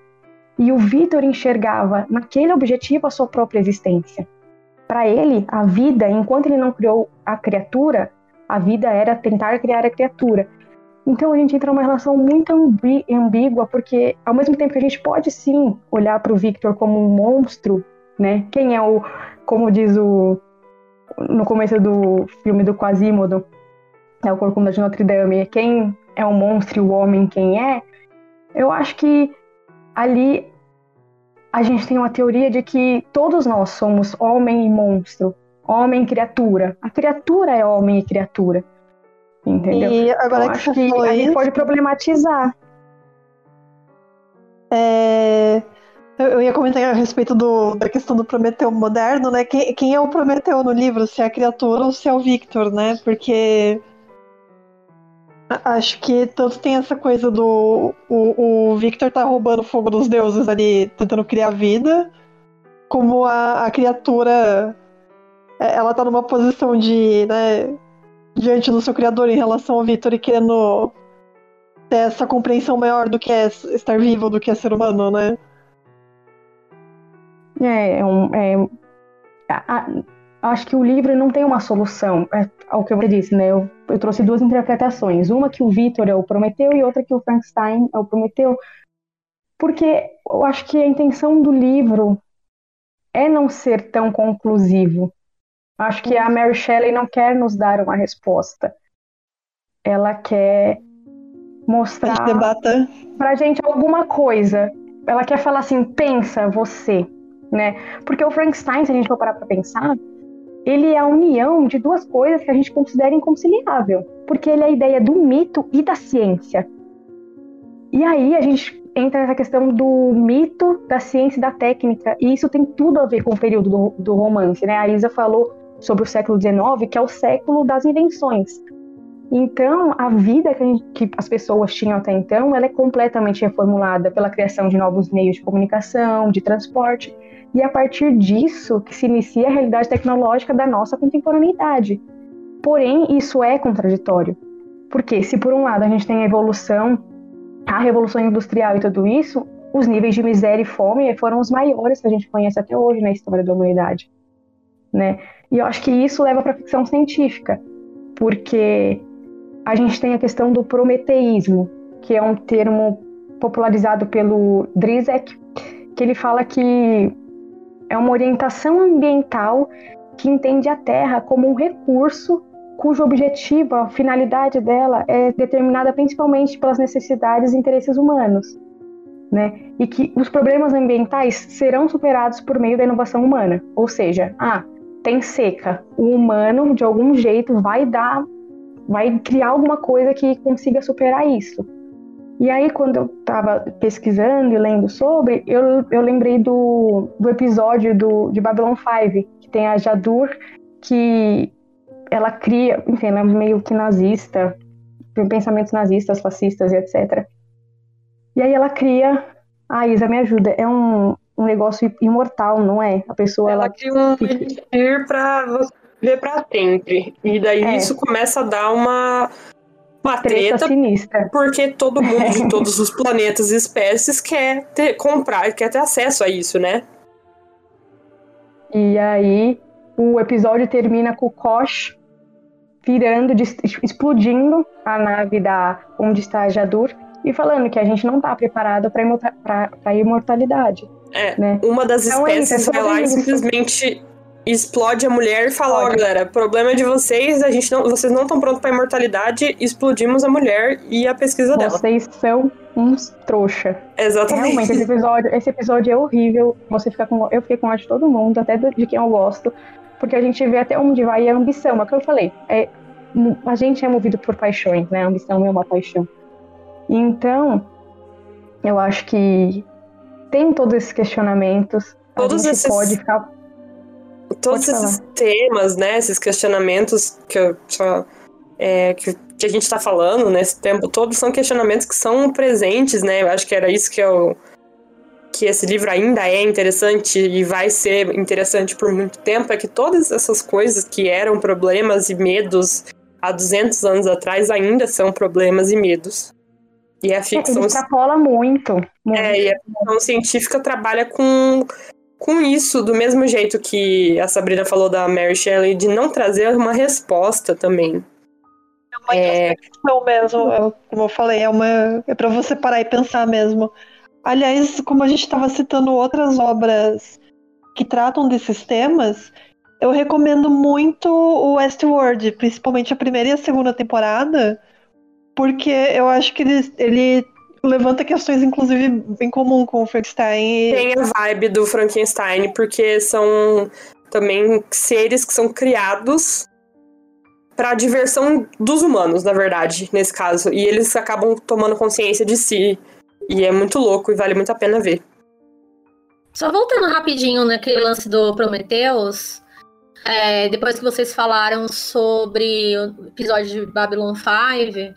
E o Vitor enxergava naquele objetivo a sua própria existência. Para ele, a vida, enquanto ele não criou a criatura, a vida era tentar criar a criatura. Então a gente entra numa relação muito ambígua, porque ao mesmo tempo que a gente pode sim olhar para o Victor como um monstro, né? Quem é o, como diz o no começo do filme do Quasimodo, é o Corcunda de Notre Dame, quem é o monstro e o homem quem é, eu acho que ali a gente tem uma teoria de que todos nós somos homem e monstro, homem e criatura. A criatura é homem e criatura. Entendeu? E agora eu que, que a gente pode problematizar. É... Eu ia comentar a respeito do, da questão do Prometeu moderno, né? Quem, quem é o Prometeu no livro? Se é a criatura ou se é o Victor, né? Porque Acho que tanto tem essa coisa do. O, o Victor tá roubando fogo dos deuses ali, tentando criar vida, como a, a criatura. É, ela tá numa posição de. Né, diante do seu criador em relação ao Victor e querendo ter essa compreensão maior do que é estar vivo, do que é ser humano, né? É, é um. É, a, acho que o livro não tem uma solução, é ao que eu disse, né? Eu, eu trouxe duas interpretações. Uma que o Victor é o Prometeu e outra que o Frankenstein é o Prometeu. Porque eu acho que a intenção do livro é não ser tão conclusivo. Acho que a Mary Shelley não quer nos dar uma resposta. Ela quer mostrar para a gente alguma coisa. Ela quer falar assim, pensa você, né? Porque o Frankenstein, se a gente for parar para pensar, ele é a união de duas coisas que a gente considera inconciliável, porque ele é a ideia do mito e da ciência. E aí a gente entra nessa questão do mito, da ciência e da técnica, e isso tem tudo a ver com o período do, do romance, né? A Isa falou sobre o século XIX, que é o século das invenções. Então, a vida que, gente, que, as pessoas tinham até então, ela é completamente reformulada pela criação de novos meios de comunicação, de transporte, e é a partir disso que se inicia a realidade tecnológica da nossa contemporaneidade. Porém, isso é contraditório. Porque se por um lado a gente tem a evolução, a revolução industrial e tudo isso, os níveis de miséria e fome foram os maiores que a gente conhece até hoje na história da humanidade, né? E eu acho que isso leva para a ficção científica, porque a gente tem a questão do prometeísmo, que é um termo popularizado pelo Drizek, que ele fala que é uma orientação ambiental que entende a Terra como um recurso cujo objetivo, a finalidade dela é determinada principalmente pelas necessidades e interesses humanos, né? E que os problemas ambientais serão superados por meio da inovação humana. Ou seja, ah, tem seca, o humano de algum jeito vai dar, vai criar alguma coisa que consiga superar isso. E aí, quando eu estava pesquisando e lendo sobre, eu, eu lembrei do, do episódio do, de Babylon 5, que tem a Jadur, que ela cria, enfim, ela é meio que nazista, pensamentos nazistas, fascistas e etc. E aí ela cria. Ah, Isa, me ajuda. É um, um negócio imortal, não é? A pessoa. Ela, ela cria um elixir pra você viver pra sempre. E daí é. isso começa a dar uma. Uma treta, treta sinistra. porque todo mundo de todos os planetas e espécies quer ter, comprar, quer ter acesso a isso, né? E aí o episódio termina com o Kosh virando, explodindo a nave da onde está a Jadur e falando que a gente não está preparado para a imortalidade. É, né? uma das então, é espécies é vai lá e simplesmente explode a mulher e fala, ó, oh, galera, problema é de vocês, a gente não, vocês não estão prontos para imortalidade, explodimos a mulher e a pesquisa vocês dela. Vocês são uns trouxa. Exatamente. Realmente, esse episódio, esse episódio é horrível. Você fica com, eu fiquei com ódio de todo mundo, até de quem eu gosto porque a gente vê até onde vai a ambição. É o que eu falei. É, a gente é movido por paixões, né? A ambição é uma paixão. Então, eu acho que tem todos esses questionamentos. Todos a gente esses... pode ficar. Todos esses temas, né? Esses questionamentos que, eu, é, que, que, a gente está falando nesse tempo todo são questionamentos que são presentes, né? Eu acho que era isso que eu que esse livro ainda é interessante e vai ser interessante por muito tempo é que todas essas coisas que eram problemas e medos há 200 anos atrás ainda são problemas e medos. E a ficção. É, extrapola muito, muito. É, e a ficção científica trabalha com, com isso, do mesmo jeito que a Sabrina falou da Mary Shelley, de não trazer uma resposta também. É uma é... mesmo, como eu falei, é, uma, é para você parar e pensar mesmo. Aliás, como a gente estava citando outras obras que tratam desses temas, eu recomendo muito o Westworld, principalmente a primeira e a segunda temporada, porque eu acho que ele, ele levanta questões, inclusive, bem comum com o Frankenstein. Tem a vibe do Frankenstein, porque são também seres que são criados para diversão dos humanos, na verdade, nesse caso. E eles acabam tomando consciência de si e é muito louco e vale muito a pena ver. Só voltando rapidinho naquele lance do Prometheus, é, depois que vocês falaram sobre o episódio de Babylon 5,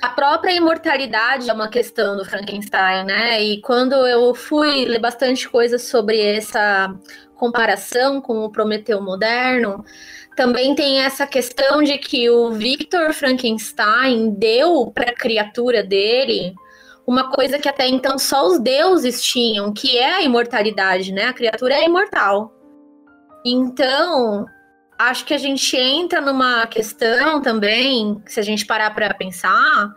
a própria imortalidade é uma questão do Frankenstein, né? E quando eu fui ler bastante coisa sobre essa comparação com o Prometeu moderno, também tem essa questão de que o Victor Frankenstein deu para a criatura dele uma coisa que até então só os deuses tinham, que é a imortalidade, né? A criatura é imortal. Então, acho que a gente entra numa questão também, se a gente parar para pensar,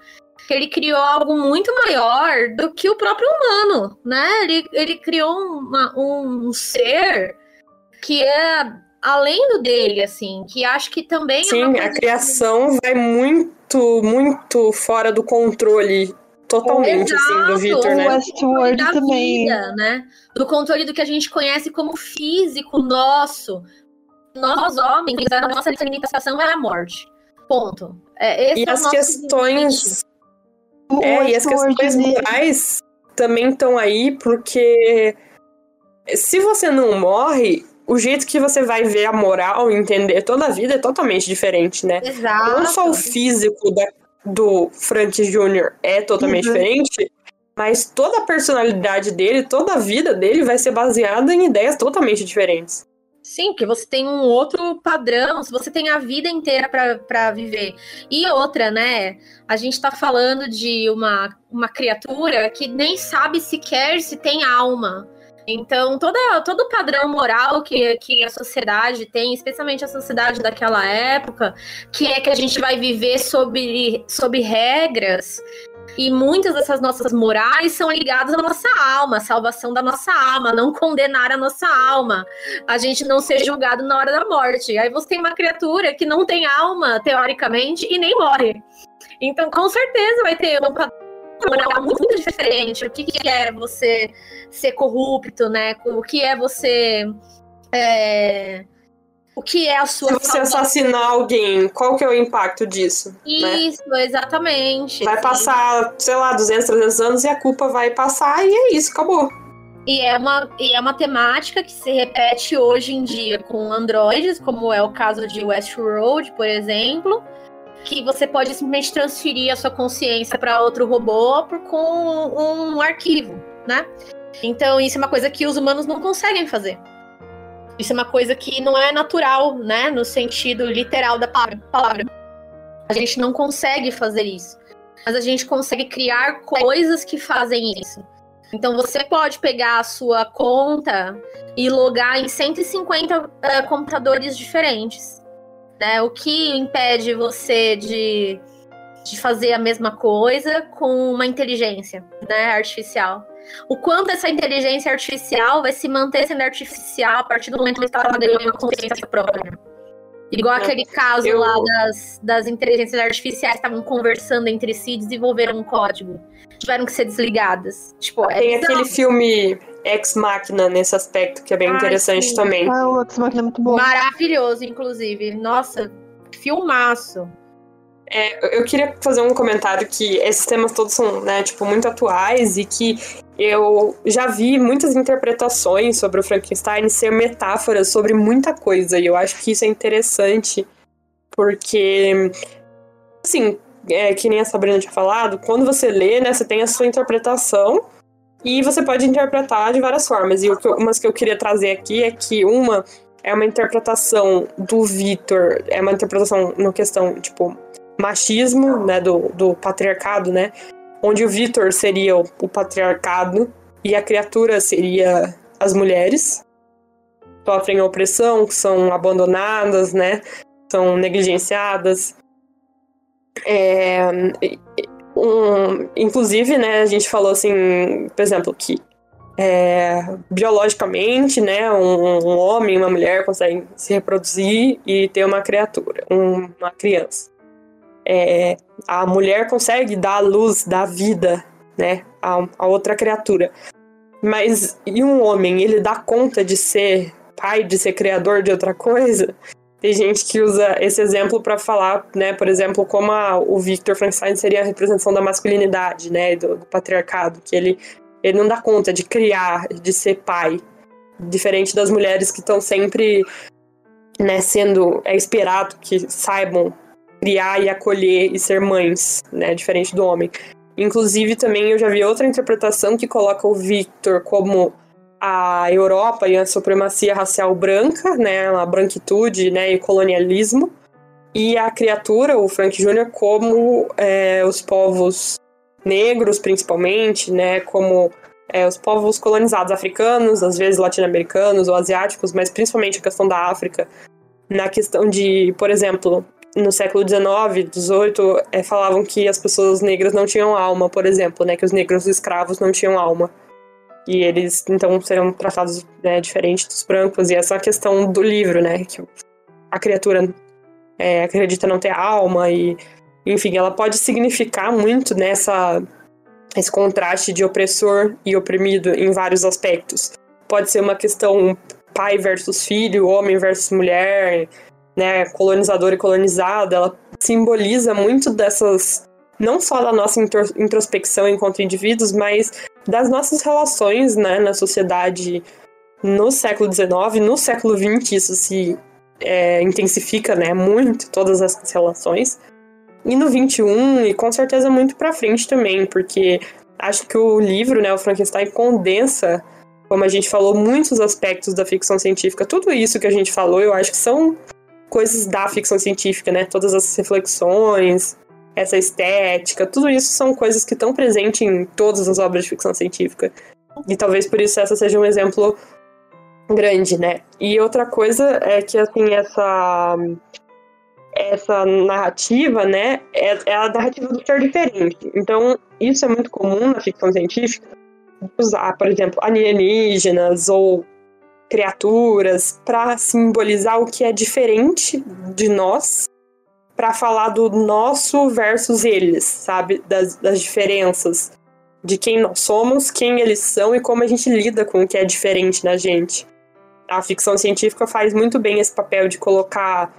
que ele criou algo muito maior do que o próprio humano, né? Ele, ele criou uma, um ser que é além do dele, assim, que acho que também. É Sim, é a criação vai muito, muito fora do controle totalmente, Exato, assim, do Victor, né? Westworld da também. Vida, né? Do controle do que a gente conhece como físico nosso. Nós, homens, a nossa limitação é a morte. Ponto. É, e é as questões. É, e as questões morais também estão aí, porque se você não morre, o jeito que você vai ver a moral, entender toda a vida é totalmente diferente, né? Exato. Não só o físico da, do Frank Jr. é totalmente Uhum. diferente, mas toda a personalidade dele, toda a vida dele vai ser baseada em ideias totalmente diferentes. Sim, porque você tem um outro padrão, se você tem a vida inteira pra viver. E outra, né? A gente tá falando de uma, uma criatura que nem sabe sequer se tem alma. Então, toda, todo o padrão moral que, que a sociedade tem, especialmente a sociedade daquela época, que é que a gente vai viver sob, sob regras. E muitas dessas nossas morais são ligadas à nossa alma, à salvação da nossa alma, não condenar a nossa alma a gente não ser julgado na hora da morte. Aí você tem uma criatura que não tem alma, teoricamente, e nem morre. Então, com certeza vai ter um moral muito diferente. O que, que é você ser corrupto, né? O que é você. é, O que é a sua. Se você assassinar alguém, qual que é o impacto disso? né? Isso, exatamente. Vai Sim. passar, sei lá, 200, 300 anos e a culpa vai passar e é isso, acabou. E é, uma, e é uma temática que se repete hoje em dia com androides, como é o caso de Westworld, por exemplo, que você pode simplesmente transferir a sua consciência para outro robô por, com um arquivo, né? Então isso é uma coisa que os humanos não conseguem fazer. Isso é uma coisa que não é natural, né? No sentido literal da pa- palavra. A gente não consegue fazer isso. Mas a gente consegue criar coisas que fazem isso. Então você pode pegar a sua conta e logar em 150 eh, computadores diferentes. Né? O que impede você de, de fazer a mesma coisa com uma inteligência né, artificial? O quanto essa inteligência artificial vai se manter sendo artificial a partir do momento que ela ganha uma consciência própria. Igual É, aquele caso eu- lá das, das inteligências artificiais que estavam conversando entre si e desenvolveram um código. Tiveram que ser desligadas. Tipo, é Tem bizarro. aquele filme Ex Machina nesse aspecto, que é bem Ai, interessante sim. também. Ah, o Ex Machina é muito bom. Maravilhoso, inclusive. Nossa, filmaço. É, eu queria fazer um comentário que esses temas todos são, né, tipo, muito atuais e que eu já vi muitas interpretações sobre o Frankenstein ser metáforas sobre muita coisa, e eu acho que isso é interessante, porque, assim, é, que nem a Sabrina tinha falado, quando você lê, né, você tem a sua interpretação e você pode interpretar de várias formas. E o que umas que eu queria trazer aqui é que uma é uma interpretação do Victor, é uma interpretação no questão, tipo, machismo, né, do, do patriarcado, né, onde o Victor seria o, o patriarcado e a criatura seria as mulheres, sofrem opressão, são abandonadas, né, são negligenciadas. É, um, inclusive, né, a gente falou assim, por exemplo, que é, biologicamente, né, um, um homem e uma mulher conseguem se reproduzir e ter uma criatura, um- uma criança. É, a mulher consegue dar a luz, dar vida, né, a, a outra criatura. Mas e um homem, ele dá conta de ser pai, de ser criador de outra coisa? Tem gente que usa esse exemplo para falar, né, por exemplo, como a- o Victor Frankenstein seria a representação da masculinidade, né, do, do patriarcado, que ele ele não dá conta de criar, de ser pai, diferente das mulheres que estão sempre, né, sendo é esperado que saibam criar e acolher e ser mães, né, diferente do homem. Inclusive também eu já vi outra interpretação que coloca o Victor como a Europa e a supremacia racial branca, né, a branquitude, né, e o colonialismo, e a criatura, o Frank Jr., como é, os povos negros, principalmente, né, como é, os povos colonizados africanos, às vezes latino-americanos ou asiáticos, mas principalmente a questão da África, na questão de, por exemplo, no século XIX, XVIII, é, falavam que as pessoas negras não tinham alma, por exemplo, né, que os negros escravos não tinham alma. E eles, então, seriam tratados né, diferente dos brancos. E essa questão do livro, né, que a criatura é, acredita não ter alma e, enfim, ela pode significar muito nessa esse contraste de opressor e oprimido em vários aspectos. Pode ser uma questão pai versus filho, homem versus mulher, né, colonizador e colonizado, ela simboliza muito dessas não só da nossa intro- introspecção enquanto indivíduos, mas das nossas relações, né, na sociedade no século XIX, no século XX isso se é, intensifica, né, muito todas essas relações. E no 21 e com certeza muito para frente também, porque acho que o livro, né, o Frankenstein condensa, como a gente falou, muitos aspectos da ficção científica. Tudo isso que a gente falou, eu acho que são coisas da ficção científica, né? Todas essas reflexões, essa estética, tudo isso são coisas que estão presentes em todas as obras de ficção científica. E talvez por isso essa seja um exemplo grande, né? E outra coisa é que, assim, essa essa narrativa, né, é, é a narrativa do ser diferente. Então, isso é muito comum na ficção científica, usar, por exemplo, alienígenas ou criaturas para simbolizar o que é diferente de nós, para falar do nosso versus eles, sabe? Das, das diferenças de quem nós somos, quem eles são e como a gente lida com o que é diferente da gente a ficção científica faz muito bem esse papel de colocar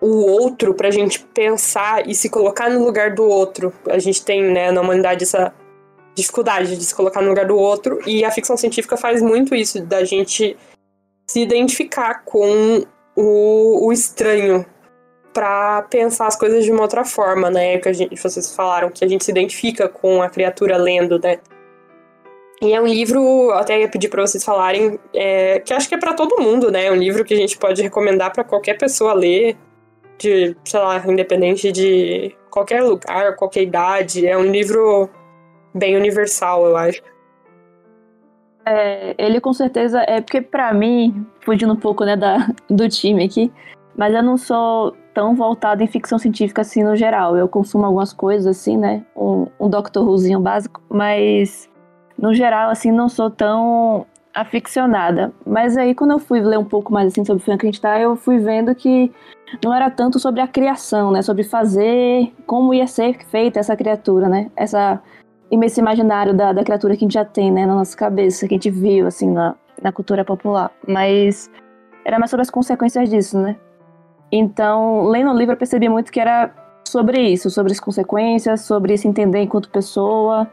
o outro pra gente pensar e se colocar no lugar do outro. A gente tem, né, na humanidade essa dificuldade de se colocar no lugar do outro e a ficção científica faz muito isso, da gente se identificar com o, o estranho para pensar as coisas de uma outra forma, né? Que a gente, vocês falaram que a gente se identifica com a criatura lendo, né? E é um livro, até ia pedir para vocês falarem, é, que acho que é para todo mundo, né? É um livro que a gente pode recomendar para qualquer pessoa ler, de, sei lá, independente de qualquer lugar, qualquer idade. É um livro bem universal, eu acho. É, ele com certeza é porque para mim, fugindo um pouco né, da, do time aqui, mas eu não sou tão voltado em ficção científica assim no geral. Eu consumo algumas coisas assim, né? Um, um Doctor Whozinho básico, mas no geral, assim, não sou tão aficionada. Mas aí, quando eu fui ler um pouco mais assim sobre Frankenstein, eu fui vendo que não era tanto sobre a criação, né? Sobre fazer, como ia ser feita essa criatura, né? Essa, esse imaginário da, da criatura que a gente já tem, né? Na nossa cabeça, que a gente viu, assim, na, na cultura popular. Mas era mais sobre as consequências disso, né? Então, lendo o livro, eu percebi muito que era sobre isso, sobre as consequências, sobre se entender enquanto pessoa,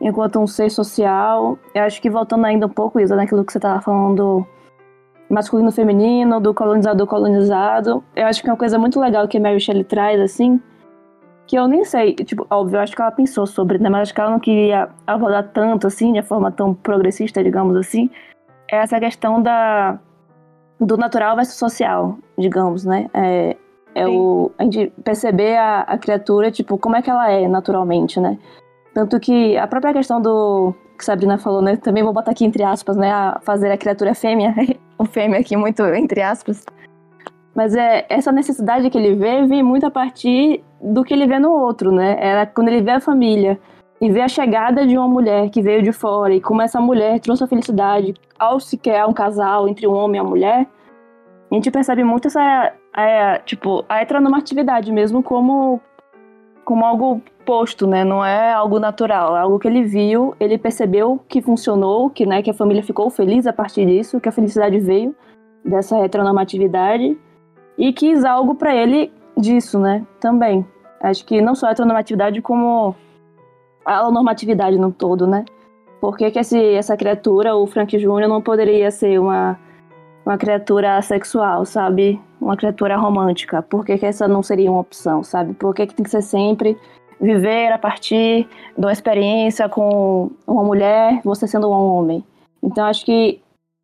enquanto um ser social. Eu acho que voltando ainda um pouco isso, naquilo que você estava falando masculino feminino, do colonizador colonizado. Eu acho que é uma coisa muito legal que a Mary Shelley traz, assim, que eu nem sei, tipo, óbvio, acho que ela pensou sobre, né, mas acho que ela não queria abordar tanto, assim, de forma tão progressista, digamos assim, é essa questão da, do natural versus social, digamos, né, é, é o, a gente perceber a, a criatura, tipo, como é que ela é naturalmente, né, tanto que a própria questão do que Sabrina falou, né? Também vou botar aqui entre aspas, né? A fazer a criatura fêmea. o fêmea aqui muito entre aspas. Mas é essa necessidade que ele vê vem muito a partir do que ele vê no outro, né? Era quando ele vê a família e vê a chegada de uma mulher que veio de fora e como essa mulher trouxe a felicidade ao se um casal entre um homem e a mulher, a gente percebe muito essa, é, tipo, a heteronormatividade mesmo como, como algo posto, né? Não é algo natural, é algo que ele viu, ele percebeu que funcionou, que, né, que a família ficou feliz a partir disso, que a felicidade veio dessa heteronormatividade e quis algo para ele disso, né? Também. Acho que não só a heteronormatividade, como a normatividade no todo, né? Por que, que esse, essa criatura, o Frank Jr., não poderia ser uma, uma criatura sexual, sabe? Uma criatura romântica? Por que, que essa não seria uma opção, sabe? Por que, que tem que ser sempre viver a partir de uma experiência com uma mulher, você sendo um homem. Então, acho que,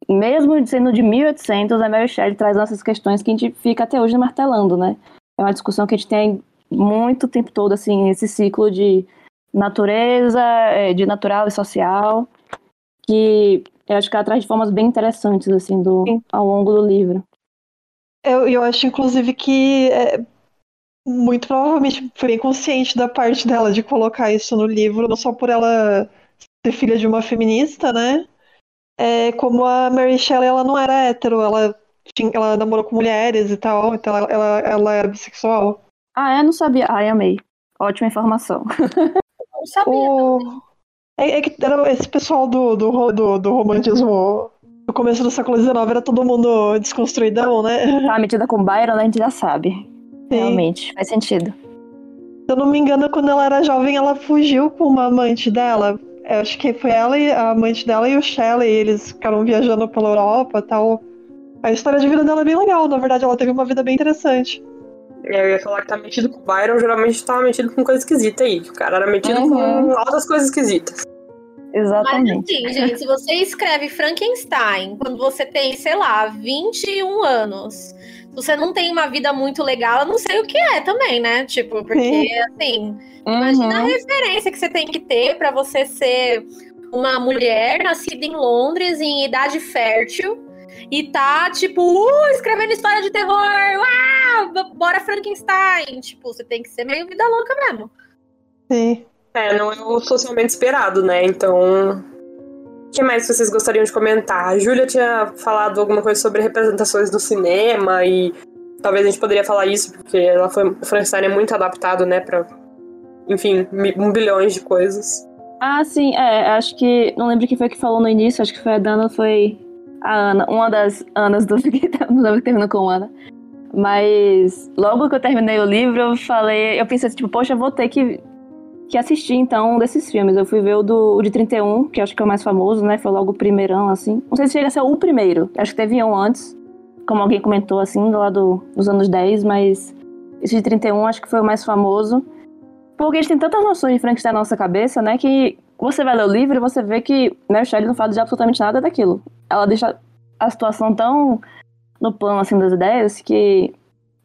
mesmo sendo de 1800, a Mary Shelley traz essas questões que a gente fica até hoje martelando, né? É uma discussão que a gente tem muito tempo todo, assim, esse ciclo de natureza, é, de natural e social, que eu acho que ela traz de formas bem interessantes, assim, do, ao longo do livro. Eu, eu acho, inclusive, que é, muito provavelmente foi bem consciente da parte dela de colocar isso no livro, não só por ela ser filha de uma feminista, né? É, como a Mary Shelley, ela não era hétero, ela, tinha, ela namorou com mulheres e tal, então ela, ela, ela era bissexual. Ah, eu não sabia. Ai, amei. Ótima informação. não sabia. O... É, é, que era esse pessoal do, do, do, do romantismo no começo do século XIX era todo mundo desconstruidão, né? Tá metida com Byron, a gente já sabe. Realmente, faz sentido. Se eu não me engano, quando ela era jovem, ela fugiu com uma amante dela. Eu acho que foi ela e a amante dela e o Shelley, eles ficaram viajando pela Europa tal. A história de vida dela é bem legal, na verdade, ela teve uma vida bem interessante. Eu ia falar que tá metido com o Byron, geralmente tá metido com coisa esquisita aí. O cara era metido Uhum. com altas coisas esquisitas. Mas Exatamente. assim, gente, se você escreve Frankenstein quando você tem, sei lá, 21 anos, se você não tem uma vida muito legal, eu não sei o que é também, né? Tipo, porque, assim, imagina a Uhum. referência que você tem que ter pra você ser uma mulher nascida em Londres, em idade fértil, e tá, tipo, uh, escrevendo história de terror, uau, bora Frankenstein. Tipo, você tem que ser meio vida louca mesmo. Sim. É, não é o socialmente esperado, né? Então. O que mais vocês gostariam de comentar? A Júlia tinha falado alguma coisa sobre representações do cinema e talvez a gente poderia falar isso, porque ela foi, o Frankenstein é muito adaptado, né, pra, enfim, um bilhões de coisas. Ah, sim, é, acho que. Não lembro quem foi que falou no início, acho que foi a Dana, foi a Ana, uma das Anas do lembro que terminou com Ana. Mas logo que eu terminei o livro, eu falei, eu pensei tipo, poxa, eu vou ter que, que assistir então um desses filmes. Eu fui ver o, do, o de 31, que acho que é o mais famoso, né? Foi logo o primeirão, assim. Não sei se chega a ser o primeiro, acho que teve um antes, como alguém comentou, assim, lá do, dos anos 10, mas esse de 31 acho que foi o mais famoso. Porque a gente tem tantas noções de Frankenstein na nossa cabeça, né? Que você vai ler o livro e você vê que Mary Shelley não fala de absolutamente nada daquilo. Ela deixa a situação tão no plano, assim, das ideias que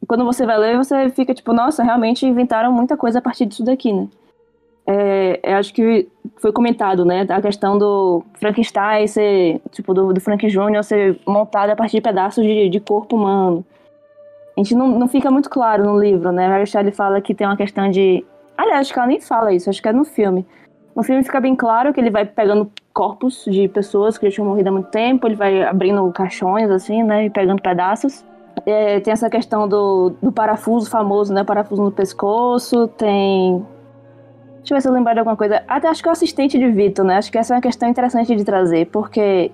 quando você vai ler, você fica tipo, nossa, realmente inventaram muita coisa a partir disso daqui, né? É, eu acho que foi comentado, né? A questão do Frankenstein ser, tipo, do, do Frank Jr. ser montado a partir de pedaços de, de corpo humano. A gente não, não fica muito claro no livro, né? Mary Shelley fala que tem uma questão de Aliás, acho que ela nem fala isso, acho que é no filme. No filme fica bem claro que ele vai pegando corpos de pessoas que já tinham morrido há muito tempo, ele vai abrindo caixões, assim, né, e pegando pedaços. É, tem essa questão do, do parafuso famoso, né, parafuso no pescoço, tem... Deixa eu ver se eu lembrar de alguma coisa. Até acho que é o assistente de Vitor, né, acho que essa é uma questão interessante de trazer, porque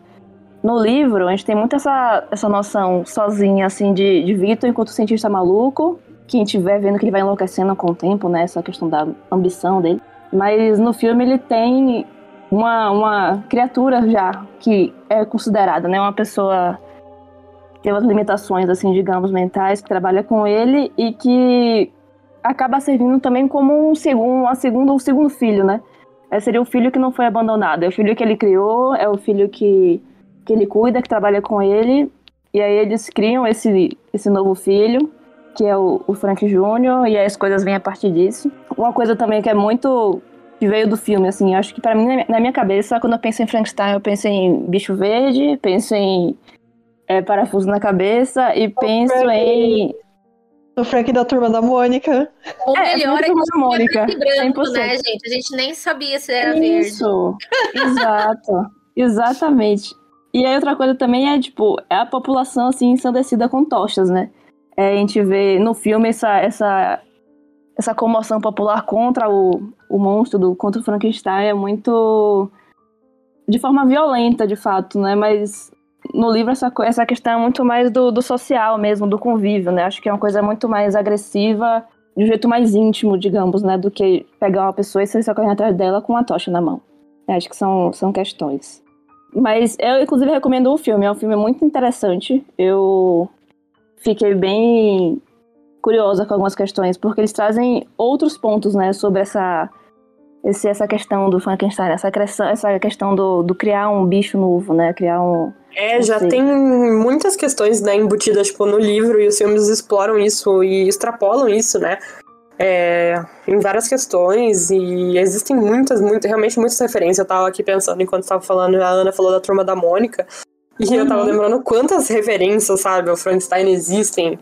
no livro a gente tem muito essa, essa noção sozinha, assim, de, de Vitor enquanto cientista maluco, que a gente vai vendo que ele vai enlouquecendo com o tempo, né? Essa questão da ambição dele. Mas no filme ele tem uma, uma criatura já que é considerada, né? Uma pessoa que tem umas limitações, assim, digamos, mentais, que trabalha com ele e que acaba servindo também como um segundo, uma segundo, um segundo filho, né? É, seria o filho que não foi abandonado. É o filho que ele criou, é o filho que, que ele cuida, que trabalha com ele. E aí eles criam esse, esse novo filho que é o, o Frank Jr., e aí as coisas vêm a partir disso. Uma coisa também que é muito. Que veio do filme, assim, acho que para mim, na minha cabeça, quando eu penso em Frankenstein, eu penso em bicho verde, penso em é, parafuso na cabeça e penso Frank. em. O Frank da turma da Mônica. O É, melhor é muito que da Mônica, branco, 100%. né, gente? A gente nem sabia se era verde. Isso! Exato! Exatamente. E aí outra coisa também é, tipo, é a população, assim, ensandecida com tochas, né? É, a gente vê no filme essa, essa, essa comoção popular contra o, o monstro, do, contra o Frankenstein, é muito. de forma violenta, de fato, né? Mas no livro essa, essa questão é muito mais do, do social mesmo, do convívio, né? Acho que é uma coisa muito mais agressiva, de um jeito mais íntimo, digamos, né? Do que pegar uma pessoa e sair correndo atrás dela com uma tocha na mão. Acho que são, são questões. Mas eu, inclusive, recomendo o filme. É um filme muito interessante. Eu fiquei bem curiosa com algumas questões, porque eles trazem outros pontos, né, sobre essa, esse, essa questão do Frankenstein, essa, questão- essa questão do, do criar um bicho novo, né, criar um... É, já Sim. tem muitas questões, né, embutidas, tipo, no livro, e os filmes exploram isso e extrapolam isso, né? É, em várias questões, e existem muitas, muitas, realmente muitas referências. Eu tava aqui pensando enquanto tava falando, a Ana falou da turma da Mônica, e eu tava Uhum. lembrando quantas referências, sabe, ao Frankenstein existem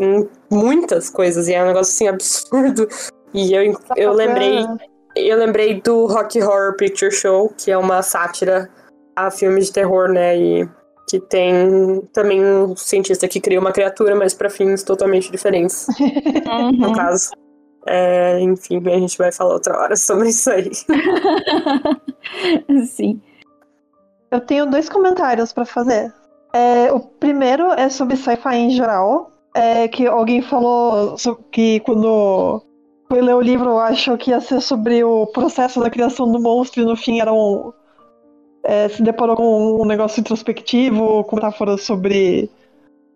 em muitas coisas, e é um negócio assim absurdo. E eu, eu lembrei eu lembrei do Rock Horror Picture Show, que é uma sátira a filmes de terror, né? E que tem também um cientista que cria uma criatura, mas pra fins totalmente diferentes, no caso. É, enfim, a gente vai falar outra hora sobre isso aí. Sim. Eu tenho dois comentários pra fazer. É, o primeiro é sobre sci-fi em geral. É que alguém falou que quando foi ler o livro, achou que ia ser sobre o processo da criação do monstro e no fim era um. É, se deparou com um negócio introspectivo, com metáforas sobre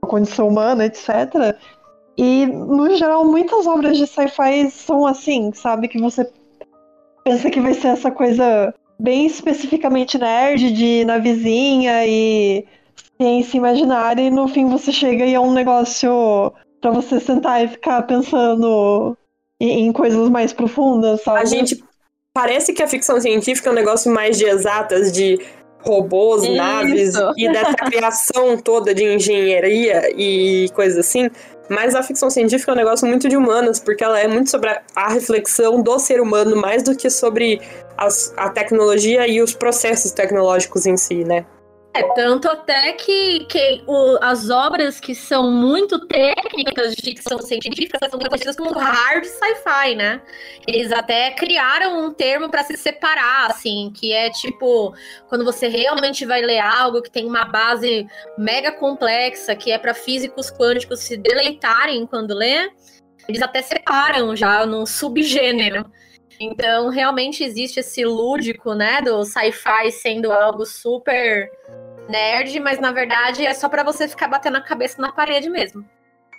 a condição humana, etc. E, no geral, muitas obras de sci-fi são assim, sabe? Que você pensa que vai ser essa coisa bem especificamente nerd, de navezinha e ciência imaginária, e no fim você chega e é um negócio para você sentar e ficar pensando em, em coisas mais profundas, sabe? A gente. Parece que a ficção científica é um negócio mais de exatas, de robôs, Isso. naves e dessa criação toda de engenharia e coisas assim. Mas a ficção científica é um negócio muito de humanas, porque ela é muito sobre a, a reflexão do ser humano, mais do que sobre as- a tecnologia e os processos tecnológicos em si, né? É, tanto até que, que o- as obras que são muito técnicas de ficção científica são conhecidas como hard sci-fi, né? Eles até criaram um termo para se separar, assim, que é tipo, quando você realmente vai ler algo que tem uma base mega complexa, que é para físicos quânticos se deleitarem quando lê, eles até separam já num subgênero. Então, realmente existe esse lúdico, né, do sci-fi sendo algo super nerd, mas na verdade é só pra você ficar batendo a cabeça na parede mesmo.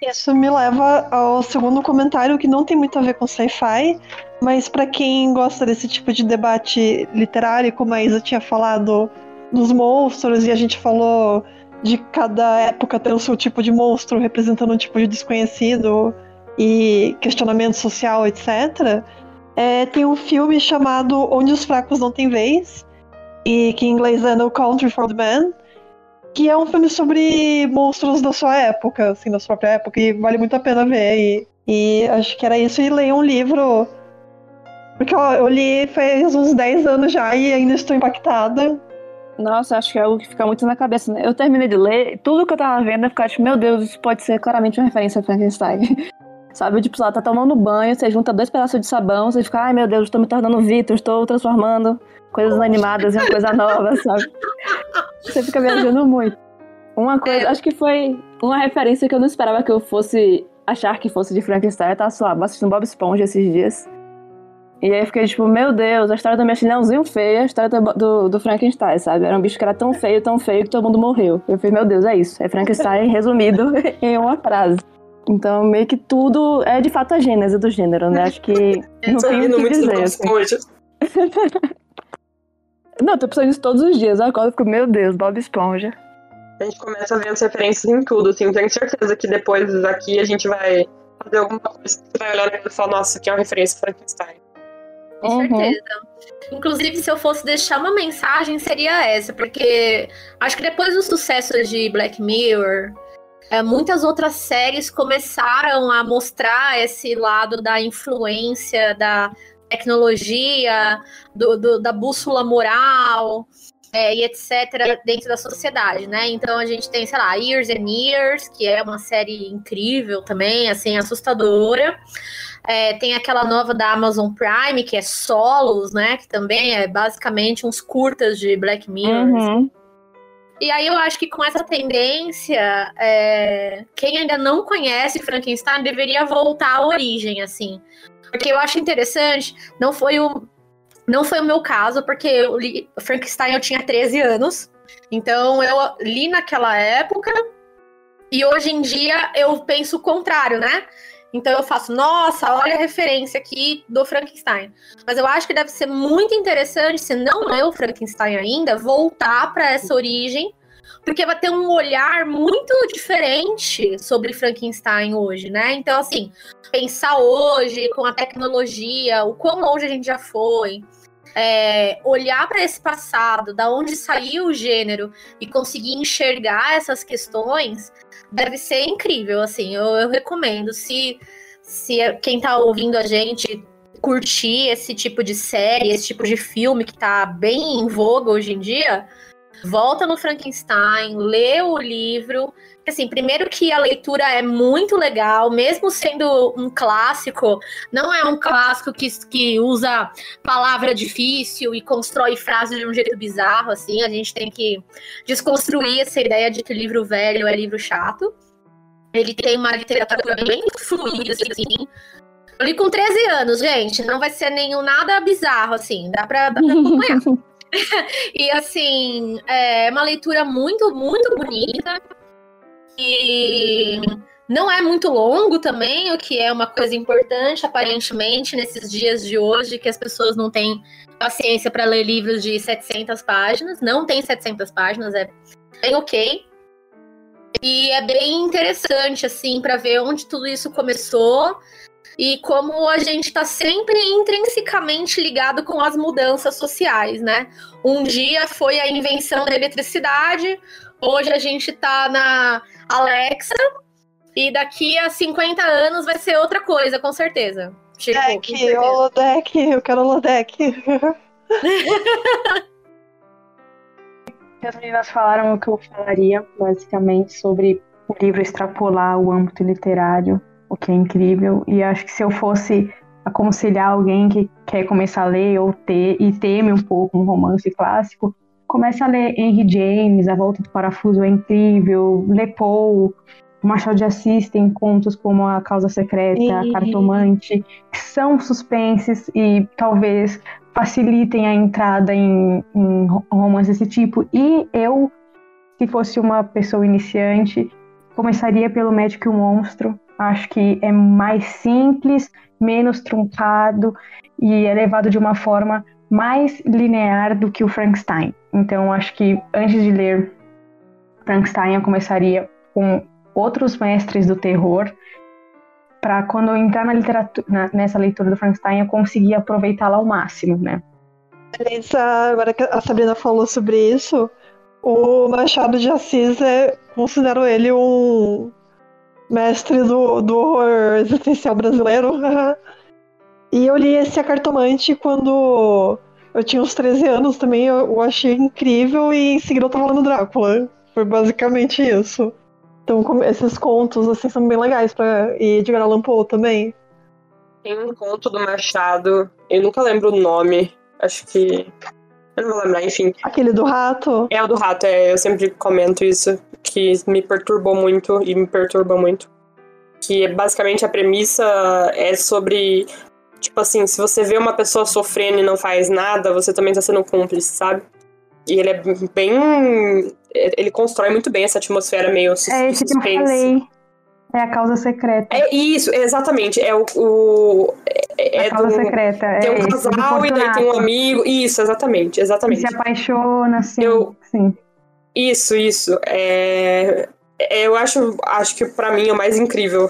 Isso me leva ao segundo comentário que não tem muito a ver com sci-fi, mas para quem gosta desse tipo de debate literário, como a Isa tinha falado dos monstros e a gente falou de cada época ter o seu tipo de monstro representando um tipo de desconhecido e questionamento social, etc. é, tem um filme chamado Onde os Fracos Não Têm Vez, e que em inglês é No Country for the Man, que é um filme sobre monstros da sua época, assim, da sua própria época, e vale muito a pena ver. E, e acho que era isso, e leia um livro. Porque ó, eu li faz uns 10 anos já e ainda estou impactada. Nossa, acho que é algo que fica muito na cabeça, né? Eu terminei de ler, tudo que eu tava vendo eu ficava tipo, meu Deus, isso pode ser claramente uma referência a Frankenstein. Sabe, tipo, lá tá tomando banho, você junta dois pedaços de sabão, você fica, ai meu Deus, estou me tornando Vitor, estou transformando coisas animadas em uma coisa nova, sabe? Você fica viajando muito. Uma coisa, acho que foi uma referência que eu não esperava que eu fosse achar que fosse de Frankenstein. Eu tava, sei lá, assistindo Bob Esponja esses dias. E aí eu fiquei tipo, meu Deus, a história do mexilhãozinho feio, a história do, do, do Frankenstein, sabe? Era um bicho que era tão feio, tão feio que todo mundo morreu. Eu falei, meu Deus, é isso. É Frankenstein resumido em uma frase. Então, meio que tudo é de fato a gênese do gênero, né? Acho que não Tô tem o rindo que dizer. Assim. Não, tô pensando nisso todos os dias. Eu acordo e fico, meu Deus, Bob Esponja. A gente começa a ver as referências em tudo, assim. Tenho certeza que depois aqui a gente vai fazer alguma coisa que você vai olhar e falar, nossa, aqui é uma referência Frankenstein. Com Uhum. certeza. Inclusive, se eu fosse deixar uma mensagem, seria essa, porque acho que depois do sucesso de Black Mirror, é, muitas outras séries começaram a mostrar esse lado da influência da tecnologia, do, do- da bússola moral. é, e etc., dentro da sociedade, né? Então a gente tem, sei lá, Years and Years, que é uma série incrível também, assim, assustadora. É, tem aquela nova da Amazon Prime, que é Solos, né? Que também é basicamente uns curtas de Black Mirror. Uhum. E aí eu acho que com essa tendência, é, quem ainda não conhece Frankenstein deveria voltar à origem, assim. Porque eu acho interessante, não foi o, não foi o meu caso, porque eu li Frankenstein eu tinha 13 anos. Então eu li naquela época e hoje em dia eu penso o contrário, né? Então eu faço, nossa, olha a referência aqui do Frankenstein. Mas eu acho que deve ser muito interessante, se não leu Frankenstein ainda, voltar para essa origem, porque vai ter um olhar muito diferente sobre Frankenstein hoje, né? Então, assim, pensar hoje com a tecnologia, o quão longe a gente já foi, é, olhar para esse passado, da onde saiu o gênero e conseguir enxergar essas questões, deve ser incrível, assim, eu, eu recomendo. Se, se quem tá ouvindo a gente curtir esse tipo de série, esse tipo de filme que tá bem em voga hoje em dia, volta no Frankenstein, lê o livro. Assim, primeiro que a leitura é muito legal, mesmo sendo um clássico, não é um clássico que, que usa palavra difícil e constrói frases de um jeito bizarro, assim. A gente tem que desconstruir essa ideia de que livro velho é livro chato. Ele tem uma literatura bem fluida, assim. Eu li com 13 anos, gente. Não vai ser nenhum nada bizarro, assim. Dá pra, dá pra acompanhar. e assim, é uma leitura muito, muito bonita. E não é muito longo também, o que é uma coisa importante, aparentemente, nesses dias de hoje, que as pessoas não têm paciência para ler livros de 700 páginas. Não tem 700 páginas, é bem ok. E é bem interessante, assim, para ver onde tudo isso começou e como a gente está sempre intrinsecamente ligado com as mudanças sociais, né? Um dia foi a invenção da eletricidade, hoje a gente está na Alexa, e daqui a 50 anos vai ser outra coisa, com certeza. Tipo, deck, holodeck, eu quero holodeck. As meninas falaram o que eu falaria, basicamente, sobre o livro extrapolar o âmbito literário o que é incrível. E acho que se eu fosse aconselhar alguém que quer começar a ler ou ter e teme um pouco um romance clássico, comece a ler Henry James, A Volta do Parafuso é incrível, Le Poe, Machado de Assis tem contos como A Causa Secreta, e... A Cartomante, que são suspenses e talvez facilitem a entrada em, em romances desse tipo. E eu, se fosse uma pessoa iniciante, começaria pelo Médico e o Monstro, Acho que é mais simples, menos truncado e é levado de uma forma mais linear do que o Frankenstein. Então, acho que antes de ler Frankenstein, eu começaria com outros mestres do terror, para quando eu entrar na literatura, na, nessa leitura do Frankenstein, eu conseguir aproveitá-la ao máximo, né? agora que a Sabrina falou sobre isso, o Machado de Assis é, considero ele um mestre do, do horror existencial brasileiro. e eu li esse A Cartomante quando eu tinha uns 13 anos também, eu, eu achei incrível e em seguida eu tava lendo Drácula. Foi basicamente isso. Então esses contos assim são bem legais para e Edgar Allan Poe também. Tem um conto do Machado, eu nunca lembro o nome, acho que eu não vou lembrar, enfim. Aquele do rato? É o do rato, é, eu sempre comento isso que me perturbou muito e me perturba muito. Que basicamente a premissa é sobre. Tipo assim, se você vê uma pessoa sofrendo e não faz nada, você também tá sendo cúmplice, sabe? E ele é bem. Ele constrói muito bem essa atmosfera meio suspense. É esse que eu falei. É a causa secreta. É isso, exatamente. É o. o é, a causa do, secreta. Tem um é casal e daí tem um amigo. Isso, exatamente, exatamente. E se apaixona, assim. Eu, sim. Isso, isso. É, é, eu acho, acho que para mim é o mais incrível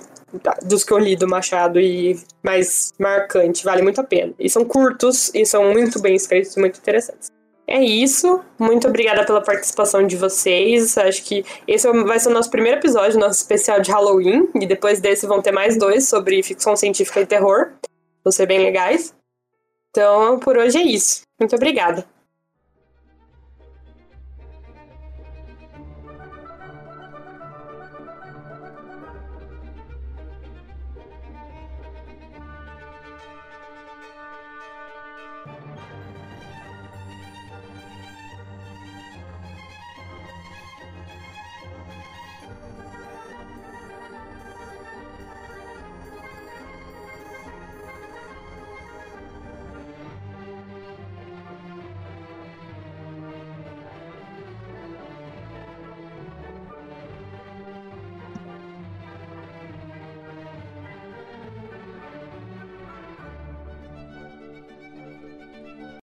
dos que eu li do Machado e mais marcante, vale muito a pena. E são curtos e são muito bem escritos, muito interessantes. É isso. Muito obrigada pela participação de vocês. Acho que esse vai ser o nosso primeiro episódio, nosso especial de Halloween. E depois desse vão ter mais dois sobre ficção científica e terror. Vão ser bem legais. Então, por hoje é isso. Muito obrigada.